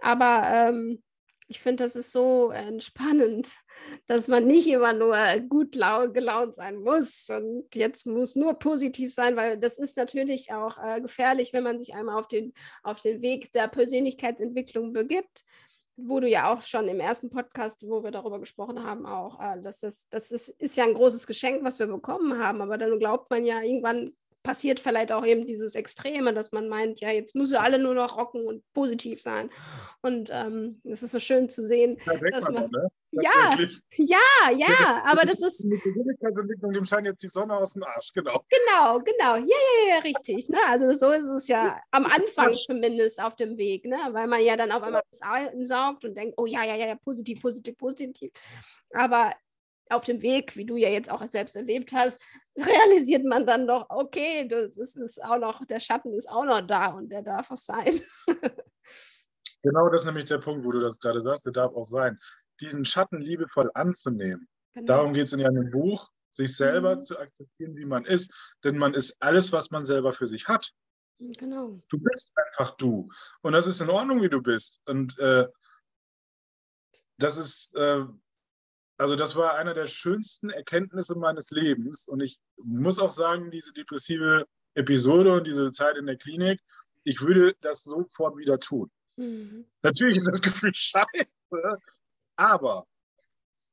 Aber ähm, ich finde, das ist so entspannend, dass man nicht immer nur gut gelaunt sein muss und jetzt muss nur positiv sein, weil das ist natürlich auch äh, gefährlich, wenn man sich einmal auf den, auf den Weg der Persönlichkeitsentwicklung begibt wo du ja auch schon im ersten Podcast, wo wir darüber gesprochen haben, auch, äh, dass das, das ist, ist ja ein großes Geschenk, was wir bekommen haben, aber dann glaubt man ja, irgendwann passiert vielleicht auch eben dieses Extreme, dass man meint, ja, jetzt müssen alle nur noch rocken und positiv sein. Und ähm, es ist so schön zu sehen, da dass man, man ne? ja, ja, ja, aber das ist. Mit Persönlichkeitsentwicklung, dem scheint jetzt die Sonne aus dem Arsch, genau. Genau, genau. Ja, ja, ja, richtig. Ne? Also so ist es ja am Anfang zumindest auf dem Weg, ne? weil man ja dann auf einmal saugt und denkt, oh ja, ja, ja, positiv, positiv, positiv. Aber auf dem Weg, wie du ja jetzt auch selbst erlebt hast, realisiert man dann doch, okay, das ist, ist auch noch, der Schatten ist auch noch da und der darf auch sein. genau das ist nämlich der Punkt, wo du das gerade sagst, der darf auch sein. Diesen Schatten liebevoll anzunehmen. Genau. Darum geht es in einem Buch, sich selber mhm. zu akzeptieren, wie man ist. Denn man ist alles, was man selber für sich hat. Genau. Du bist einfach du. Und das ist in Ordnung, wie du bist. Und äh, das ist, äh, also das war einer der schönsten Erkenntnisse meines Lebens. Und ich muss auch sagen, diese depressive Episode und diese Zeit in der Klinik, ich würde das sofort wieder tun. Mhm. Natürlich ist das Gefühl scheiße, aber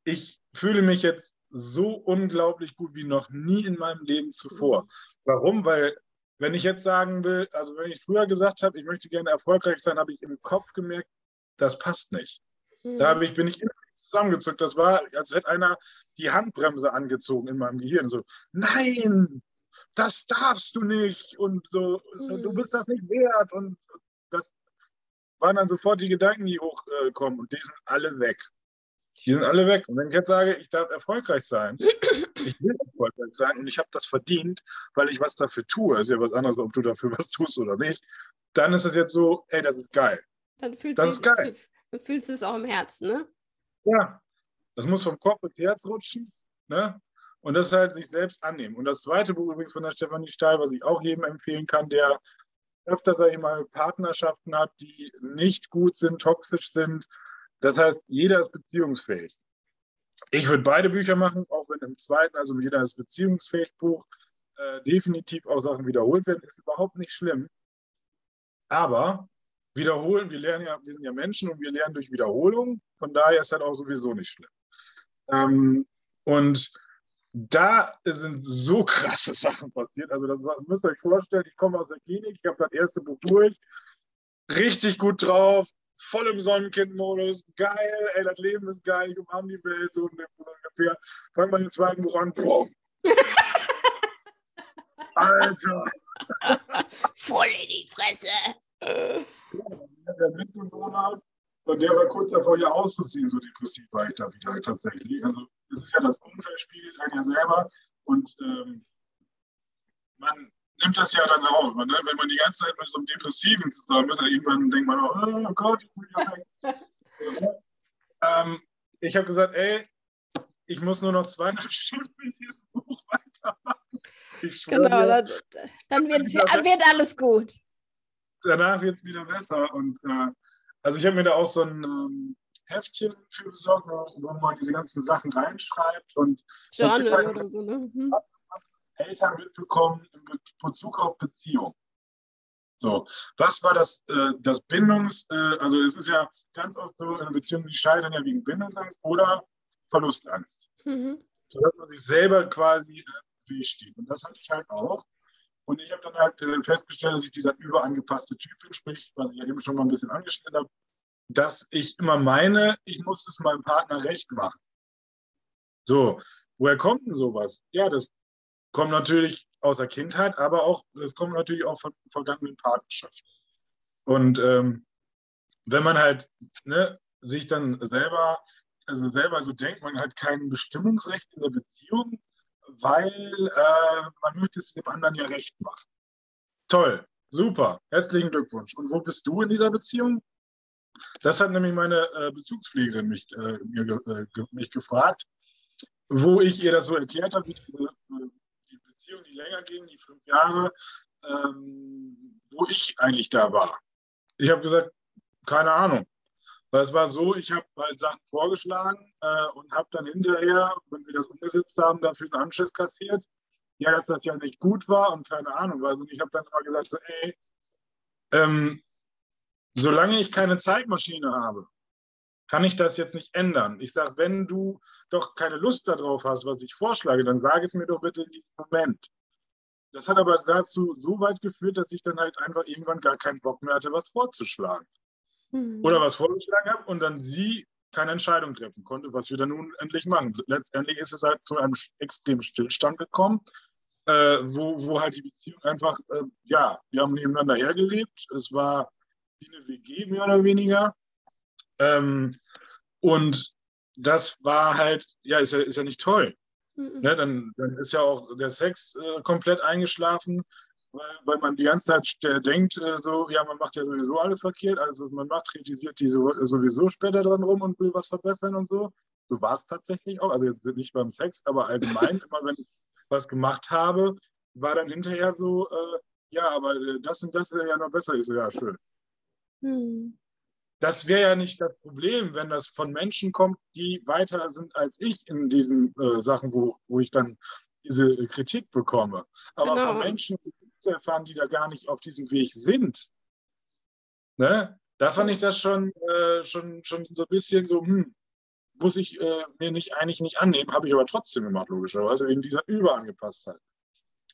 ich fühle mich jetzt so unglaublich gut wie noch nie in meinem Leben zuvor. Mhm. Warum? Weil wenn ich jetzt sagen will, also wenn ich früher gesagt habe, ich möchte gerne erfolgreich sein, habe ich im Kopf gemerkt, das passt nicht. Mhm. Da ich, bin ich immer zusammengezuckt. Das war, als hätte einer die Handbremse angezogen in meinem Gehirn. So, nein, das darfst du nicht und so, mhm. du bist das nicht wert. Und das waren dann sofort die Gedanken, die hochkommen und die sind alle weg. Die sind alle weg. Und wenn ich jetzt sage, ich darf erfolgreich sein, ich will erfolgreich sein und ich habe das verdient, weil ich was dafür tue, ist ja was anderes, ob du dafür was tust oder nicht, dann ist es jetzt so, ey, das ist geil. Dann fühlst das ist geil. Dann fühlst du es auch im Herzen, ne? Ja, das muss vom Kopf ins Herz rutschen. Ne? Und das halt sich selbst annehmen. Und das zweite Buch übrigens von der Stefanie Stahl, was ich auch jedem empfehlen kann, der öfter, sage ich mal, Partnerschaften hat, die nicht gut sind, toxisch sind. Das heißt, jeder ist beziehungsfähig. Ich würde beide Bücher machen, auch wenn im zweiten, also jeder ist beziehungsfähig Buch, äh, definitiv auch Sachen wiederholt werden, ist überhaupt nicht schlimm. Aber wiederholen, wir lernen ja, wir sind ja Menschen und wir lernen durch Wiederholung. Von daher ist das auch sowieso nicht schlimm. Ähm, und da sind so krasse Sachen passiert. Also das müsst ihr euch vorstellen, ich komme aus der Klinik, ich habe das erste Buch durch, richtig gut drauf, voll im Sonnenkind-Modus, geil, ey, das Leben ist geil, ich umarme die Welt, so, ungefähr. Fangen wir den zweiten Buch an, boom. Alter. Voll in die Fresse der Mitbewohner, der war kurz davor, hier auszuziehen, so depressiv war ich da wieder tatsächlich. Also es ist ja das Umfeld spiegelt einen ja selber und ähm, man nimmt das ja dann auch. Ne? Wenn man die ganze Zeit mit so einem Depressiven zusammen ist, dann irgendwann denkt man auch, oh Gott, ich bin ja weg. ähm, ich habe gesagt, ey, ich muss nur noch zweieinhalb Stunden mit diesem Buch weitermachen. Ich genau, dann, dann wird alles gut. Danach es wieder besser. Und äh, also ich habe mir da auch so ein ähm, Heftchen für besorgt, wo man diese ganzen Sachen reinschreibt und Journal halt, oder so, ne? Hm. Eltern mitbekommen in Bezug auf Beziehung. So, was war das, äh, das Bindungs-, äh, also es ist ja ganz oft so, in Beziehungen, die scheitern ja wegen Bindungsangst oder Verlustangst. Mhm. Sodass man sich selber quasi äh, wehsteht. Und das hatte ich halt auch. Und ich habe dann halt äh, festgestellt, dass ich dieser überangepasste Typ bin, sprich, was ich ja eben schon mal ein bisschen angestellt habe, dass ich immer meine, ich muss es meinem Partner recht machen. So, woher kommt denn sowas? Ja, das kommt natürlich aus der Kindheit, aber auch, das kommt natürlich auch von vergangenen Partnerschaften. Und ähm, wenn man halt ne, sich dann selber, also selber so denkt, man hat kein Bestimmungsrecht in der Beziehung, weil äh, man möchte es dem anderen ja recht machen. Toll, super, herzlichen Glückwunsch. Und wo bist du in dieser Beziehung? Das hat nämlich meine äh, Bezugspflegerin mich, äh, mir, äh, mich gefragt, wo ich ihr das so erklärt habe, wie diese, äh, die Beziehung, die länger ging, die fünf Jahre, ähm, wo ich eigentlich da war. Ich habe gesagt, keine Ahnung. Weil es war so, ich habe halt Sachen vorgeschlagen äh, und habe dann hinterher, wenn wir das umgesetzt haben, dafür einen Anschiss kassiert. Ja, dass das ja nicht gut war und keine Ahnung. Also ich habe dann immer gesagt, so, ey, ähm, solange ich keine Zeitmaschine habe, kann ich das jetzt nicht ändern. Ich sage, wenn du doch keine Lust darauf hast, was ich vorschlage, dann sage es mir doch bitte in diesem Moment. Das hat aber dazu so weit geführt, dass ich dann halt einfach irgendwann gar keinen Bock mehr hatte, was vorzuschlagen. Mhm. Oder was vorgeschlagen habe und dann sie keine Entscheidung treffen konnte, was wir dann nun endlich machen. Letztendlich ist es halt zu einem extremen Stillstand gekommen, äh, wo, wo halt die Beziehung einfach, äh, ja, wir haben nebeneinander hergelebt. Es war wie eine WG mehr oder weniger. Ähm, und das war halt, ja, ist ja, ist ja nicht toll. Mhm. Ne, dann, dann ist ja auch der Sex äh, komplett eingeschlafen weil, weil man die ganze Zeit denkt, äh, so, ja, man macht ja sowieso alles verkehrt, alles, was man macht, kritisiert die so, sowieso später dran rum und will was verbessern und so. So war es tatsächlich auch, also jetzt nicht beim Sex, aber allgemein, immer wenn ich was gemacht habe, war dann hinterher so, äh, ja, aber äh, das und das wäre ja noch besser. Ich so, ja, schön. Hm. Das wäre ja nicht das Problem, wenn das von Menschen kommt, die weiter sind als ich in diesen äh, Sachen, wo, wo ich dann diese Kritik bekomme. Aber genau. von Menschen, die zu erfahren, die da gar nicht auf diesem Weg sind. Ne? Da fand ich das schon, äh, schon, schon so ein bisschen so, hm, muss ich äh, mir nicht eigentlich nicht annehmen, habe ich aber trotzdem gemacht, logischerweise, wegen dieser Überangepasstheit.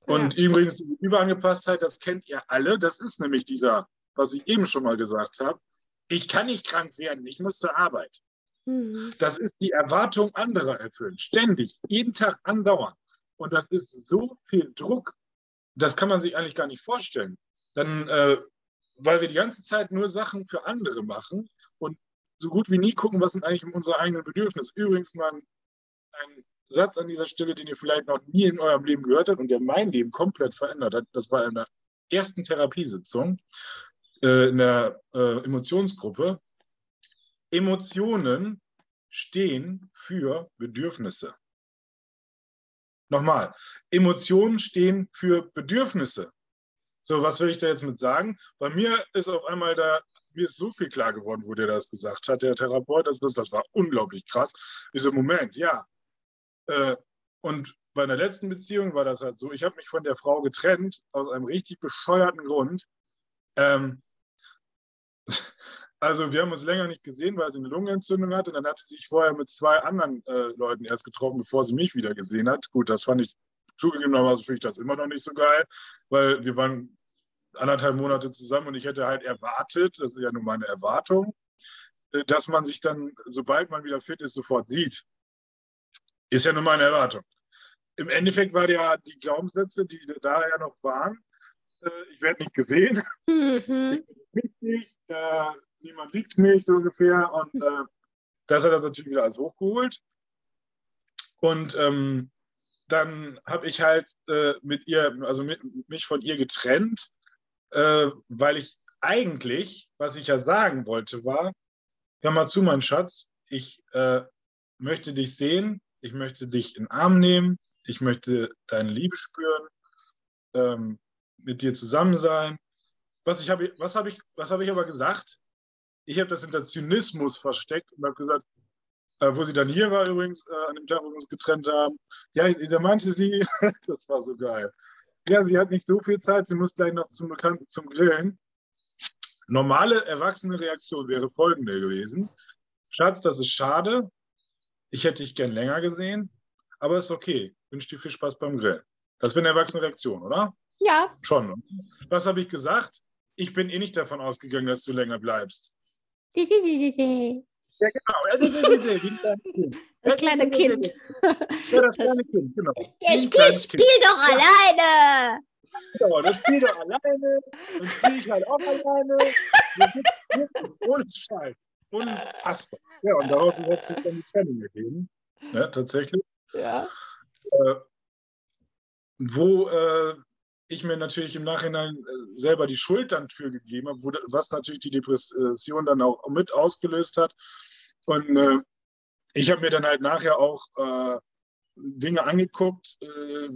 Und ja. übrigens, die Überangepasstheit, das kennt ihr alle, das ist nämlich dieser, was ich eben schon mal gesagt habe, ich kann nicht krank werden, ich muss zur Arbeit. Mhm. Das ist die Erwartung anderer erfüllen, ständig, jeden Tag andauern. Und das ist so viel Druck das kann man sich eigentlich gar nicht vorstellen. Dann, äh, weil wir die ganze Zeit nur Sachen für andere machen und so gut wie nie gucken, was sind eigentlich unsere eigenen Bedürfnisse. Übrigens mal ein, Satz an dieser Stelle, den ihr vielleicht noch nie in eurem Leben gehört habt und der mein Leben komplett verändert hat. Das war in der ersten Therapiesitzung äh, in der äh, Emotionsgruppe. Emotionen stehen für Bedürfnisse. Nochmal, Emotionen stehen für Bedürfnisse. So, was will ich da jetzt mit sagen? Bei mir ist auf einmal da, mir ist so viel klar geworden, wo der das gesagt hat, der Therapeut, das, das, war unglaublich krass. Ich so, Moment, ja. Äh, und bei einer letzten Beziehung war das halt so, ich habe mich von der Frau getrennt, aus einem richtig bescheuerten Grund. Ähm, also wir haben uns länger nicht gesehen, weil sie eine Lungenentzündung hatte. Dann hatte sie sich vorher mit zwei anderen äh, Leuten erst getroffen, bevor sie mich wieder gesehen hat. Gut, das fand ich zugegebenermaßen finde ich das immer noch nicht so geil, weil wir waren anderthalb Monate zusammen und ich hätte halt erwartet, das ist ja nur meine Erwartung, äh, dass man sich dann, sobald man wieder fit ist, sofort sieht. Ist ja nur meine Erwartung. Im Endeffekt waren ja die Glaubenssätze, die da ja noch waren, äh, ich werde nicht gesehen, mhm. ich bin wichtig, äh, niemand liebt mich so ungefähr. Und äh, das hat er natürlich wieder alles hochgeholt. Und ähm, dann habe ich halt äh, mit ihr, also mit, mich von ihr getrennt, äh, weil ich eigentlich, was ich ja sagen wollte, war, hör mal zu, mein Schatz, ich äh, möchte dich sehen, ich möchte dich in den Arm nehmen, ich möchte deine Liebe spüren, ähm, mit dir zusammen sein. Was, ich hab, was habe ich, was hab ich aber gesagt? Ich habe das hinter Zynismus versteckt und habe gesagt, äh, wo sie dann hier war übrigens, äh, an dem Tag, wo wir uns getrennt haben, ja, da meinte sie, das war so geil. Ja, sie hat nicht so viel Zeit, sie muss gleich noch zum Bekannten zum Grillen. Normale erwachsene Reaktion wäre folgende gewesen. Schatz, das ist schade. Ich hätte dich gern länger gesehen, aber ist okay. Wünsche dir viel Spaß beim Grillen. Das wäre eine erwachsene Reaktion, oder? Ja. Schon. Was habe ich gesagt? Ich bin eh nicht davon ausgegangen, dass du länger bleibst. Ja, genau. Das kleine Kind. Ja, das kleine Kind, genau. Der spielt, spiel doch alleine. Genau, das spielt doch alleine. Dann spiele ich halt auch alleine. Ohne Scheiß. Unfassbar. Ja, und daraus hat sich dann die Trennung gegeben. Ne, tatsächlich. Ja. Äh, wo äh, ich mir natürlich im Nachhinein äh, selber die Schuld dann für gegeben habe, wo, was natürlich die Depression dann auch mit ausgelöst hat. Und äh, ich habe mir dann halt nachher auch äh, Dinge angeguckt. Äh,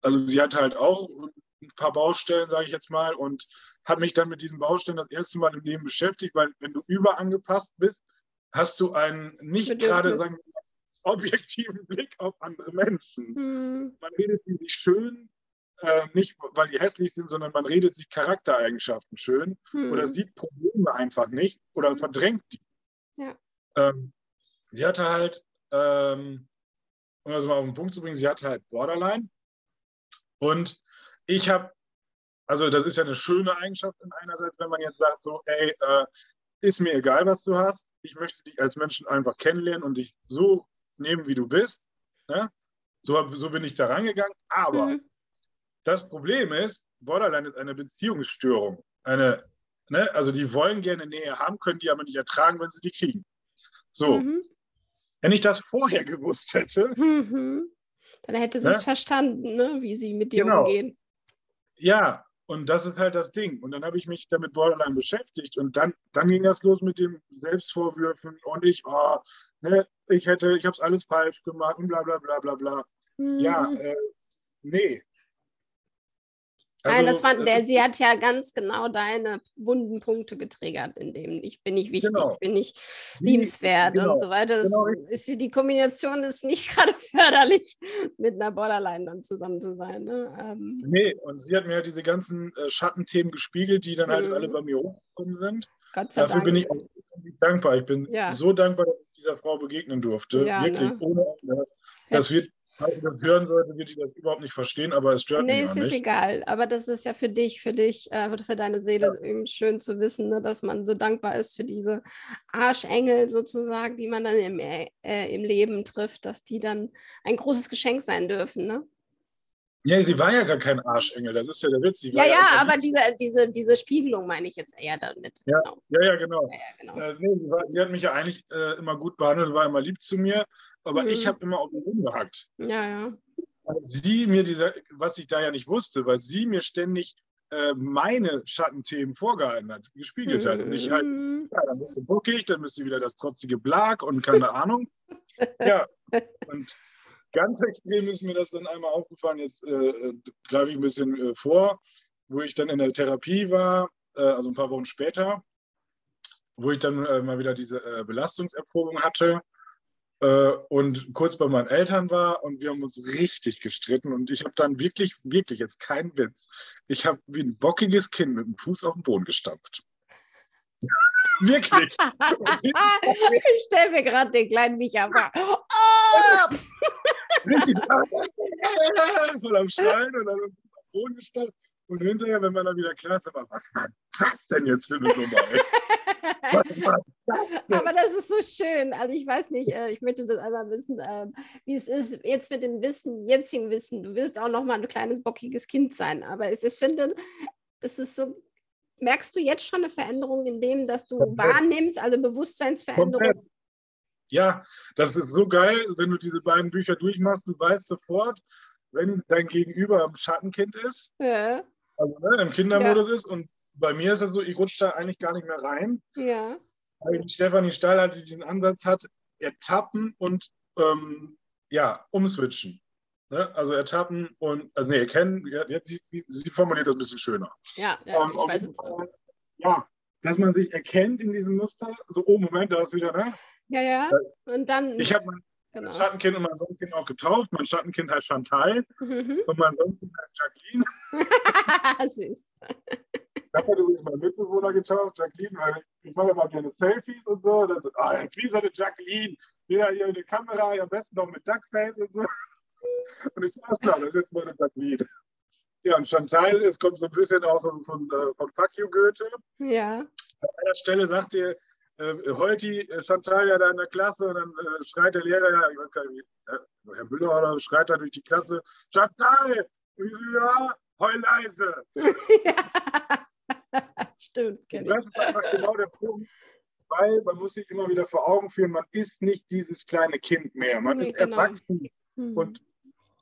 also sie hatte halt auch ein paar Baustellen, sage ich jetzt mal, und habe mich dann mit diesen Baustellen das erste Mal im Leben beschäftigt, weil wenn du überangepasst bist, hast du einen nicht gerade sagen, objektiven Blick auf andere Menschen. Hm. Man redet sie sich schön, äh, nicht weil die hässlich sind, sondern man redet sich Charaktereigenschaften schön hm. oder sieht Probleme einfach nicht oder verdrängt die. Ja. Ähm, sie hatte halt, ähm, um das mal auf den Punkt zu bringen, sie hatte halt Borderline. Und ich habe, also das ist ja eine schöne Eigenschaft in einerseits, wenn man jetzt sagt, so, ey, äh, ist mir egal, was du hast. Ich möchte dich als Menschen einfach kennenlernen und dich so nehmen, wie du bist. Ne? So, so bin ich da rangegangen. Aber mhm. Das Problem ist, Borderline ist eine Beziehungsstörung. Eine, ne? Also die wollen gerne Nähe haben, können die aber nicht ertragen, wenn sie die kriegen. So. Mhm. Wenn ich das vorher gewusst hätte. Mhm. Dann hätte sie ne? es verstanden, ne? wie sie mit dir genau. umgehen. Ja, und das ist halt das Ding. Und dann habe ich mich damit Borderline beschäftigt und dann, dann ging das los mit dem Selbstvorwürfen und ich, oh, ne, ich hätte, ich habe es alles falsch gemacht und bla bla bla bla bla. Mhm. Ja, äh, nee. Also, Nein, das fand der, sie hat ja ganz genau deine wunden Punkte getriggert, in dem ich bin nicht wichtig, genau. bin nicht liebenswert genau. und so weiter. Das genau. ist, die Kombination ist nicht gerade förderlich, mit einer Borderline dann zusammen zu sein. Ne? Ähm. Nee, und sie hat mir diese ganzen äh, Schattenthemen gespiegelt, die dann halt mhm. alle bei mir hochgekommen sind. Gott sei Dafür Dank. bin ich auch dankbar. Ich bin ja. so dankbar, dass ich dieser Frau begegnen durfte. Ja, Wirklich, ne? ohne Ende. Das wird Falls sie das hören sollte, würde ich das überhaupt nicht verstehen, aber es stört nee, mich Nee, es ist egal. Aber das ist ja für dich, für dich, äh, für deine Seele ja. eben schön zu wissen, ne, dass man so dankbar ist für diese Arschengel sozusagen, die man dann im, äh, im Leben trifft, dass die dann ein großes Geschenk sein dürfen. Ne? Ja, sie war ja gar kein Arschengel, das ist ja der Witz. ja, ja, aber diese, diese, diese Spiegelung meine ich jetzt eher damit. Ja, genau. ja, ja, genau. Ja, ja, genau. Äh, nee, sie, war, sie, hat mich ja eigentlich äh, immer gut behandelt, war immer lieb zu mir aber mhm. ich habe immer auf den rumgehackt. Ja, ja. Weil sie mir diese, was ich da ja nicht wusste, weil sie mir ständig äh, meine Schattenthemen vorgehalten hat, gespiegelt mhm. hat. Und ich halt, mhm. ja, dann bist du bockig, dann bist du wieder das trotzige Blag und keine Ahnung. Ja, und ganz extrem ist mir das dann einmal aufgefallen, jetzt äh, äh, greife ich ein bisschen äh, vor, wo ich dann in der Therapie war, äh, also ein paar Wochen später, wo ich dann äh, mal wieder diese Belastungserprobung hatte äh, und kurz bei meinen Eltern war und wir haben uns richtig gestritten und ich habe dann wirklich, wirklich jetzt keinen Witz, ich habe wie ein bockiges Kind mit dem Fuß auf den Boden gestampft. wirklich. ich stelle mir gerade den kleinen Micha vor. Oh! richtig voll am Schreien und dann auf den Boden gestampft. Und hinterher, wenn man dann wieder klar ist, was war das denn jetzt für eine Nummer? Das Aber das ist so schön. Also ich weiß nicht, äh, ich möchte das einmal wissen, ähm, wie es ist, jetzt mit dem Wissen, jetzigen Wissen. Du wirst auch noch mal ein kleines, bockiges Kind sein. Aber ich finde, es ist so, merkst du jetzt schon eine Veränderung in dem, dass du Komplett. wahrnimmst, also Bewusstseinsveränderung? Komplett. Ja, das ist so geil, wenn du diese beiden Bücher durchmachst, du weißt sofort, wenn dein Gegenüber ein Schattenkind ist, ja. also ne, im Kindermodus ja. ist und bei mir ist es so, ich rutsche da eigentlich gar nicht mehr rein. Ja. Weil Stefanie Stahl hatte diesen Ansatz hat, ertappen und ähm, ja, umswitchen. Ne? Also ertappen und, also nee, erkennen, jetzt, sie, sie formuliert das ein bisschen schöner. Ja, ja um, ich weiß es. Ja, dass man sich erkennt in diesem Muster, so, oh, Moment, da ist wieder, ne? Ja, ja. Und dann. Ich habe mein, genau. Schattenkind und mein Sonnenkind auch getauft. Mein Schattenkind heißt Chantal mhm. und mein Sonnenkind heißt Jacqueline. Süß. Das hat übrigens mein Mitbewohner getauft, Jacqueline, weil ich mache immer gerne Selfies und so. Und dann so, ah, jetzt wie so eine Jacqueline. Wieder hier eine Kamera, am besten noch mit Duckface und so. Und ich sage, klar, das ist jetzt meine Jacqueline. Ja, und Chantal, es kommt so ein bisschen auch von, von, äh, von Fuck you Goethe. Ja. An einer Stelle sagt ihr, äh, Holti, äh, Chantal ja da in der Klasse und dann äh, schreit der Lehrer ja, ich weiß gar nicht, wie, Herr Müller oder schreit da durch die Klasse, Chantal, ja, heul leise. ja. Stimmt, genau. Das ist einfach genau der Punkt, weil man muss sich immer wieder vor Augen führen, man ist nicht dieses kleine Kind mehr, man ist genau. erwachsen mhm. und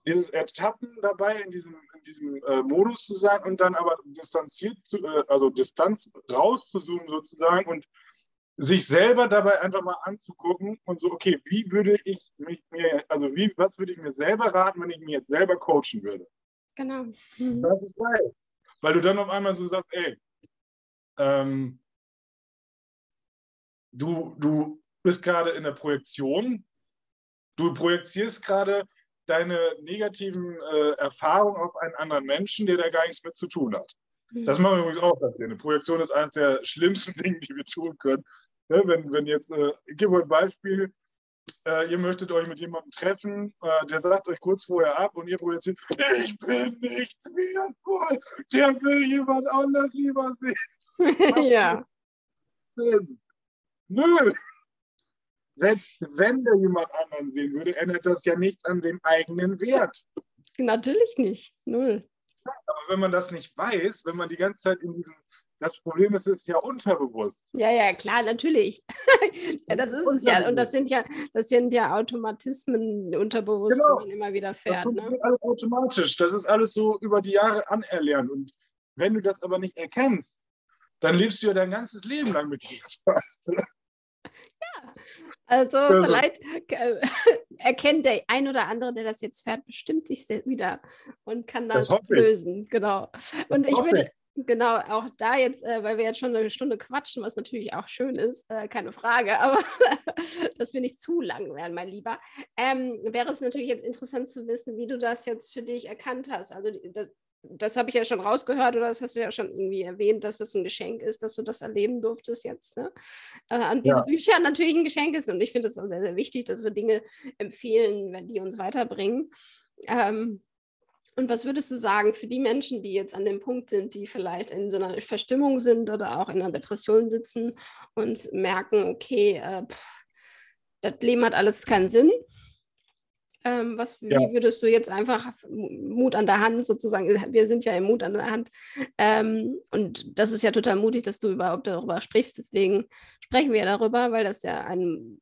dieses Ertappen dabei, in diesem, in diesem äh, Modus zu sein und dann aber distanziert, zu, äh, also Distanz rauszuzoomen sozusagen und sich selber dabei einfach mal anzugucken und so, okay, wie würde ich mich mir, also wie, was würde ich mir selber raten, wenn ich mir jetzt selber coachen würde? Genau. Mhm. Das ist geil. Weil du dann auf einmal so sagst, ey, ähm, du, du bist gerade in der Projektion, du projizierst gerade deine negativen äh, Erfahrungen auf einen anderen Menschen, der da gar nichts mit zu tun hat. Mhm. Das machen wir übrigens auch passieren. Eine Projektion ist eines der schlimmsten Dinge, die wir tun können. Ne, wenn, wenn jetzt, äh, ich gebe euch ein Beispiel, äh, ihr möchtet euch mit jemandem treffen, äh, der sagt euch kurz vorher ab und ihr projiziert, ich bin nicht wertvoll, der will jemand anders lieber sehen. ja. Nö. Selbst wenn der jemand anderen sehen würde, ändert das ja nichts an dem eigenen Wert. Natürlich nicht. Null. Aber wenn man das nicht weiß, wenn man die ganze Zeit in diesem das Problem ist, es ist ja unterbewusst. Ja, ja, klar, natürlich. ja, das ist es ja. Und das sind ja, das sind ja Automatismen unterbewusst, genau. die man immer wieder fährt. Das ne? funktioniert ne? alles automatisch. Das ist alles so über die Jahre anerlernt. Und wenn du das aber nicht erkennst, dann lebst du ja dein ganzes Leben lang mit dieser Scheiße. Ja, also ja. vielleicht äh, erkennt der ein oder andere, der das jetzt fährt, bestimmt sich wieder und kann das, das lösen. Genau. Und ich würde, Genau, auch da jetzt, äh, weil wir jetzt schon eine Stunde quatschen, was natürlich auch schön ist, äh, keine Frage, aber dass wir nicht zu lang werden, mein Lieber, ähm, wäre es natürlich jetzt interessant zu wissen, wie du das jetzt für dich erkannt hast. Also das, das habe ich ja schon rausgehört oder das hast du ja schon irgendwie erwähnt, dass das ein Geschenk ist, dass du das erleben durftest jetzt. Ne? Äh, und diese ja. Bücher natürlich ein Geschenk ist und ich finde es auch sehr, sehr wichtig, dass wir Dinge empfehlen, wenn die uns weiterbringen. Ähm, und was würdest du sagen für die Menschen, die jetzt an dem Punkt sind, die vielleicht in so einer Verstimmung sind oder auch in einer Depression sitzen und merken, okay, äh, pff, das Leben hat alles keinen Sinn? Ähm, was, ja. Wie würdest du jetzt einfach Mut an der Hand sozusagen, wir sind ja im Mut an der Hand ähm, und das ist ja total mutig, dass du überhaupt darüber sprichst, deswegen sprechen wir darüber, weil das ja ein,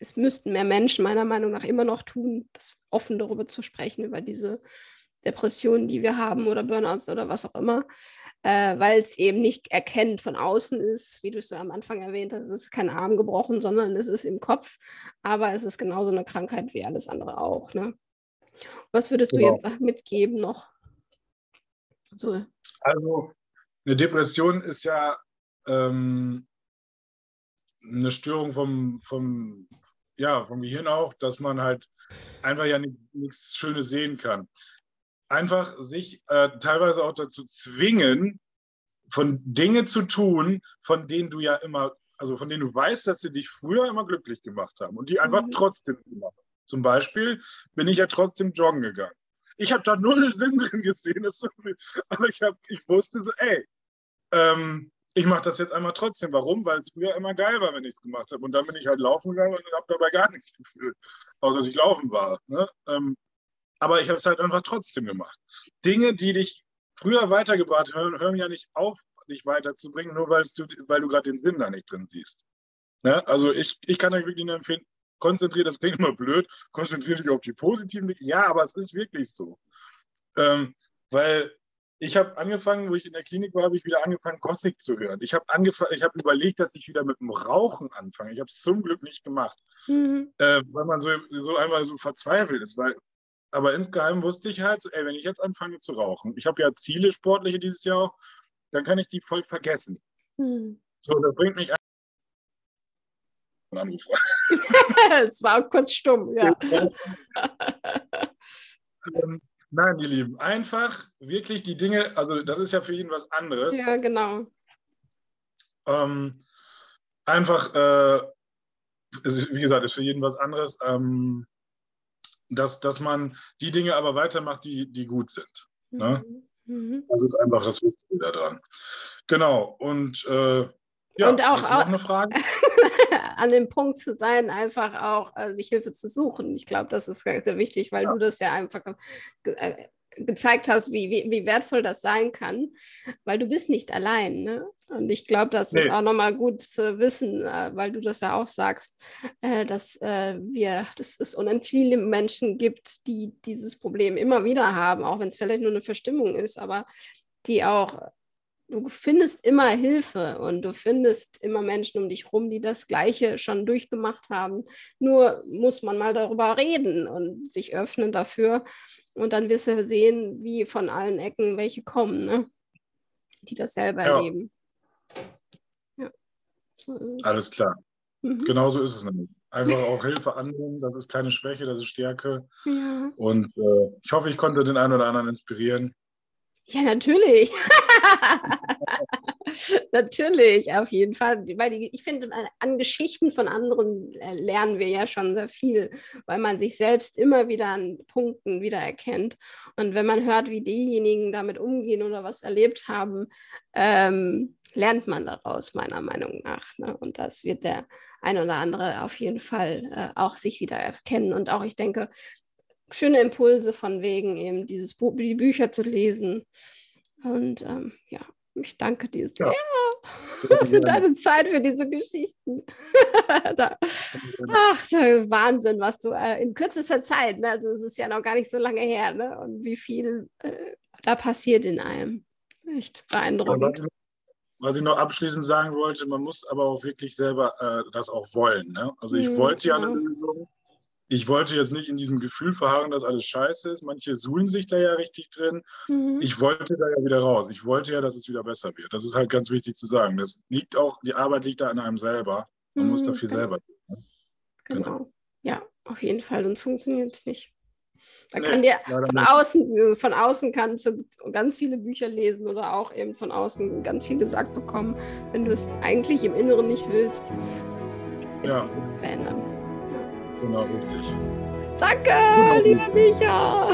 es müssten mehr Menschen meiner Meinung nach immer noch tun, das offen darüber zu sprechen, über diese Depressionen, die wir haben oder Burnouts oder was auch immer, äh, weil es eben nicht erkennt von außen ist, wie du es so am Anfang erwähnt hast, es ist kein Arm gebrochen, sondern es ist im Kopf, aber es ist genauso eine Krankheit wie alles andere auch. Ne? Was würdest genau. du jetzt mitgeben noch? So. Also eine Depression ist ja ähm, eine Störung vom, vom, ja, vom Gehirn auch, dass man halt einfach ja nichts Schönes sehen kann einfach sich äh, teilweise auch dazu zwingen, von Dinge zu tun, von denen du ja immer, also von denen du weißt, dass sie dich früher immer glücklich gemacht haben und die einfach mhm. trotzdem gemacht haben. Zum Beispiel bin ich ja trotzdem joggen gegangen. Ich habe da null Sinn drin gesehen, so, aber ich, hab, ich wusste so, ey, ähm, ich mache das jetzt einmal trotzdem. Warum? Weil es früher immer geil war, wenn ich es gemacht habe. Und dann bin ich halt laufen gegangen und habe dabei gar nichts gefühlt, außer dass ich laufen war. Ne? Ähm, aber ich habe es halt einfach trotzdem gemacht. Dinge, die dich früher weitergebracht haben, hören ja nicht auf, dich weiterzubringen, nur weil du, weil du gerade den Sinn da nicht drin siehst. Ja, also ich, ich kann euch wirklich nur empfehlen, konzentriert, das klingt immer blöd, konzentriert dich auf die positiven Dinge. Ja, aber es ist wirklich so. Ähm, weil ich habe angefangen, wo ich in der Klinik war, habe ich wieder angefangen, Gothic zu hören. Ich habe angefangen, ich habe überlegt, dass ich wieder mit dem Rauchen anfange. Ich habe es zum Glück nicht gemacht, mhm. äh, weil man so, so einmal so verzweifelt ist. Weil, aber insgeheim wusste ich halt, ey, wenn ich jetzt anfange zu rauchen, ich habe ja Ziele sportliche dieses Jahr auch, dann kann ich die voll vergessen. Mhm. So, das bringt mich Anruf. Es war auch kurz stumm, ja. ähm, Nein, ihr Lieben, einfach wirklich die Dinge, also das ist ja für jeden was anderes. Ja, genau. Ähm, einfach, äh, ist, wie gesagt, ist für jeden was anderes, ähm, dass, dass man die Dinge aber weitermacht, die, die gut sind. Ne? Mhm. mhm. Das ist einfach das Wichtige daran. Genau, und äh, ja, und auch, auch eine Frage? an dem Punkt zu sein, einfach auch äh, sich Hilfe zu suchen. Ich glaube, das ist sehr wichtig, weil ja. du das ja einfach äh, gezeigt hast, wie, wie, wie, wertvoll das sein kann, weil du bist nicht allein. Ne? Und ich glaube, das nee. ist auch nochmal gut zu wissen, äh, weil du das ja auch sagst, äh, dass äh, wir, dass es unendlich viele Menschen gibt, die dieses Problem immer wieder haben, auch wenn es vielleicht nur eine Verstimmung ist, aber die auch du findest immer Hilfe und du findest immer Menschen um dich herum, die das Gleiche schon durchgemacht haben. Nur muss man mal darüber reden und sich öffnen dafür. Und dann wirst du sehen, wie von allen Ecken welche kommen, ne? die das selber ja. erleben. Ja. So Alles klar. Mhm. Genau so ist es nämlich. Einfach auch Hilfe annehmen, das ist keine Schwäche, das ist Stärke. Ja. Und äh, ich hoffe, ich konnte den einen oder anderen inspirieren. Ja, natürlich. natürlich, auf jeden Fall. Weil ich finde, an Geschichten von anderen äh, lernen wir ja schon sehr viel, weil man sich selbst immer wieder an Punkten wiedererkennt. Und wenn man hört, wie diejenigen damit umgehen oder was erlebt haben, ähm, lernt man daraus, meiner Meinung nach. Ne? Und das wird der ein oder andere auf jeden Fall äh, auch sich wieder erkennen. Und auch, ich denke, schöne Impulse von wegen eben dieses Buch, die Bücher zu lesen. Und ähm, ja, ich danke dir sehr ja. für deine Zeit, für diese Geschichten. da, ach, Wahnsinn, was du äh, in kürzester Zeit, ne? also es ist ja noch gar nicht so lange her, ne? und wie viel äh, da passiert in einem. Echt beeindruckend. was ich noch abschließend sagen wollte, man muss aber auch wirklich selber äh, das auch wollen. Ne? Also ich mhm, wollte ja eine Lösung, ich wollte jetzt nicht in diesem Gefühl verharren, dass alles scheiße ist. Manche suhlen sich da ja richtig drin. Mhm. Ich wollte da ja wieder raus. Ich wollte ja, dass es wieder besser wird. Das ist halt ganz wichtig zu sagen. Das liegt auch, die Arbeit liegt da an einem selber. Man mhm, muss dafür genau. selber. Ne? Genau. genau. Ja, auf jeden Fall, sonst funktioniert es nicht. Da nee, kann dir von außen, von außen kannst du ganz viele Bücher lesen oder auch eben von außen ganz viel gesagt bekommen. Wenn du es eigentlich im Inneren nicht willst, wird ja. sich nichts verändern. Genau, richtig. Danke, genau. lieber Micha.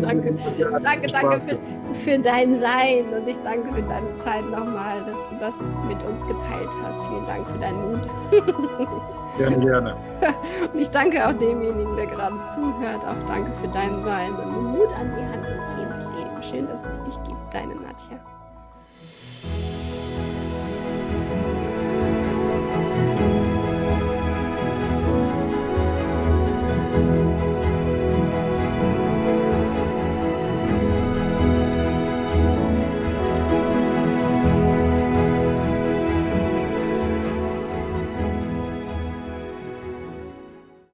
danke, danke, danke für, für dein Sein und ich danke für deine Zeit nochmal, dass du das mit uns geteilt hast. Vielen Dank für deinen Mut. gerne, gerne. Und ich danke auch demjenigen, der gerade zuhört. Auch danke für dein Sein und Mut an die Hand und geh ins Leben. Schön, dass es dich gibt, deine Nadja.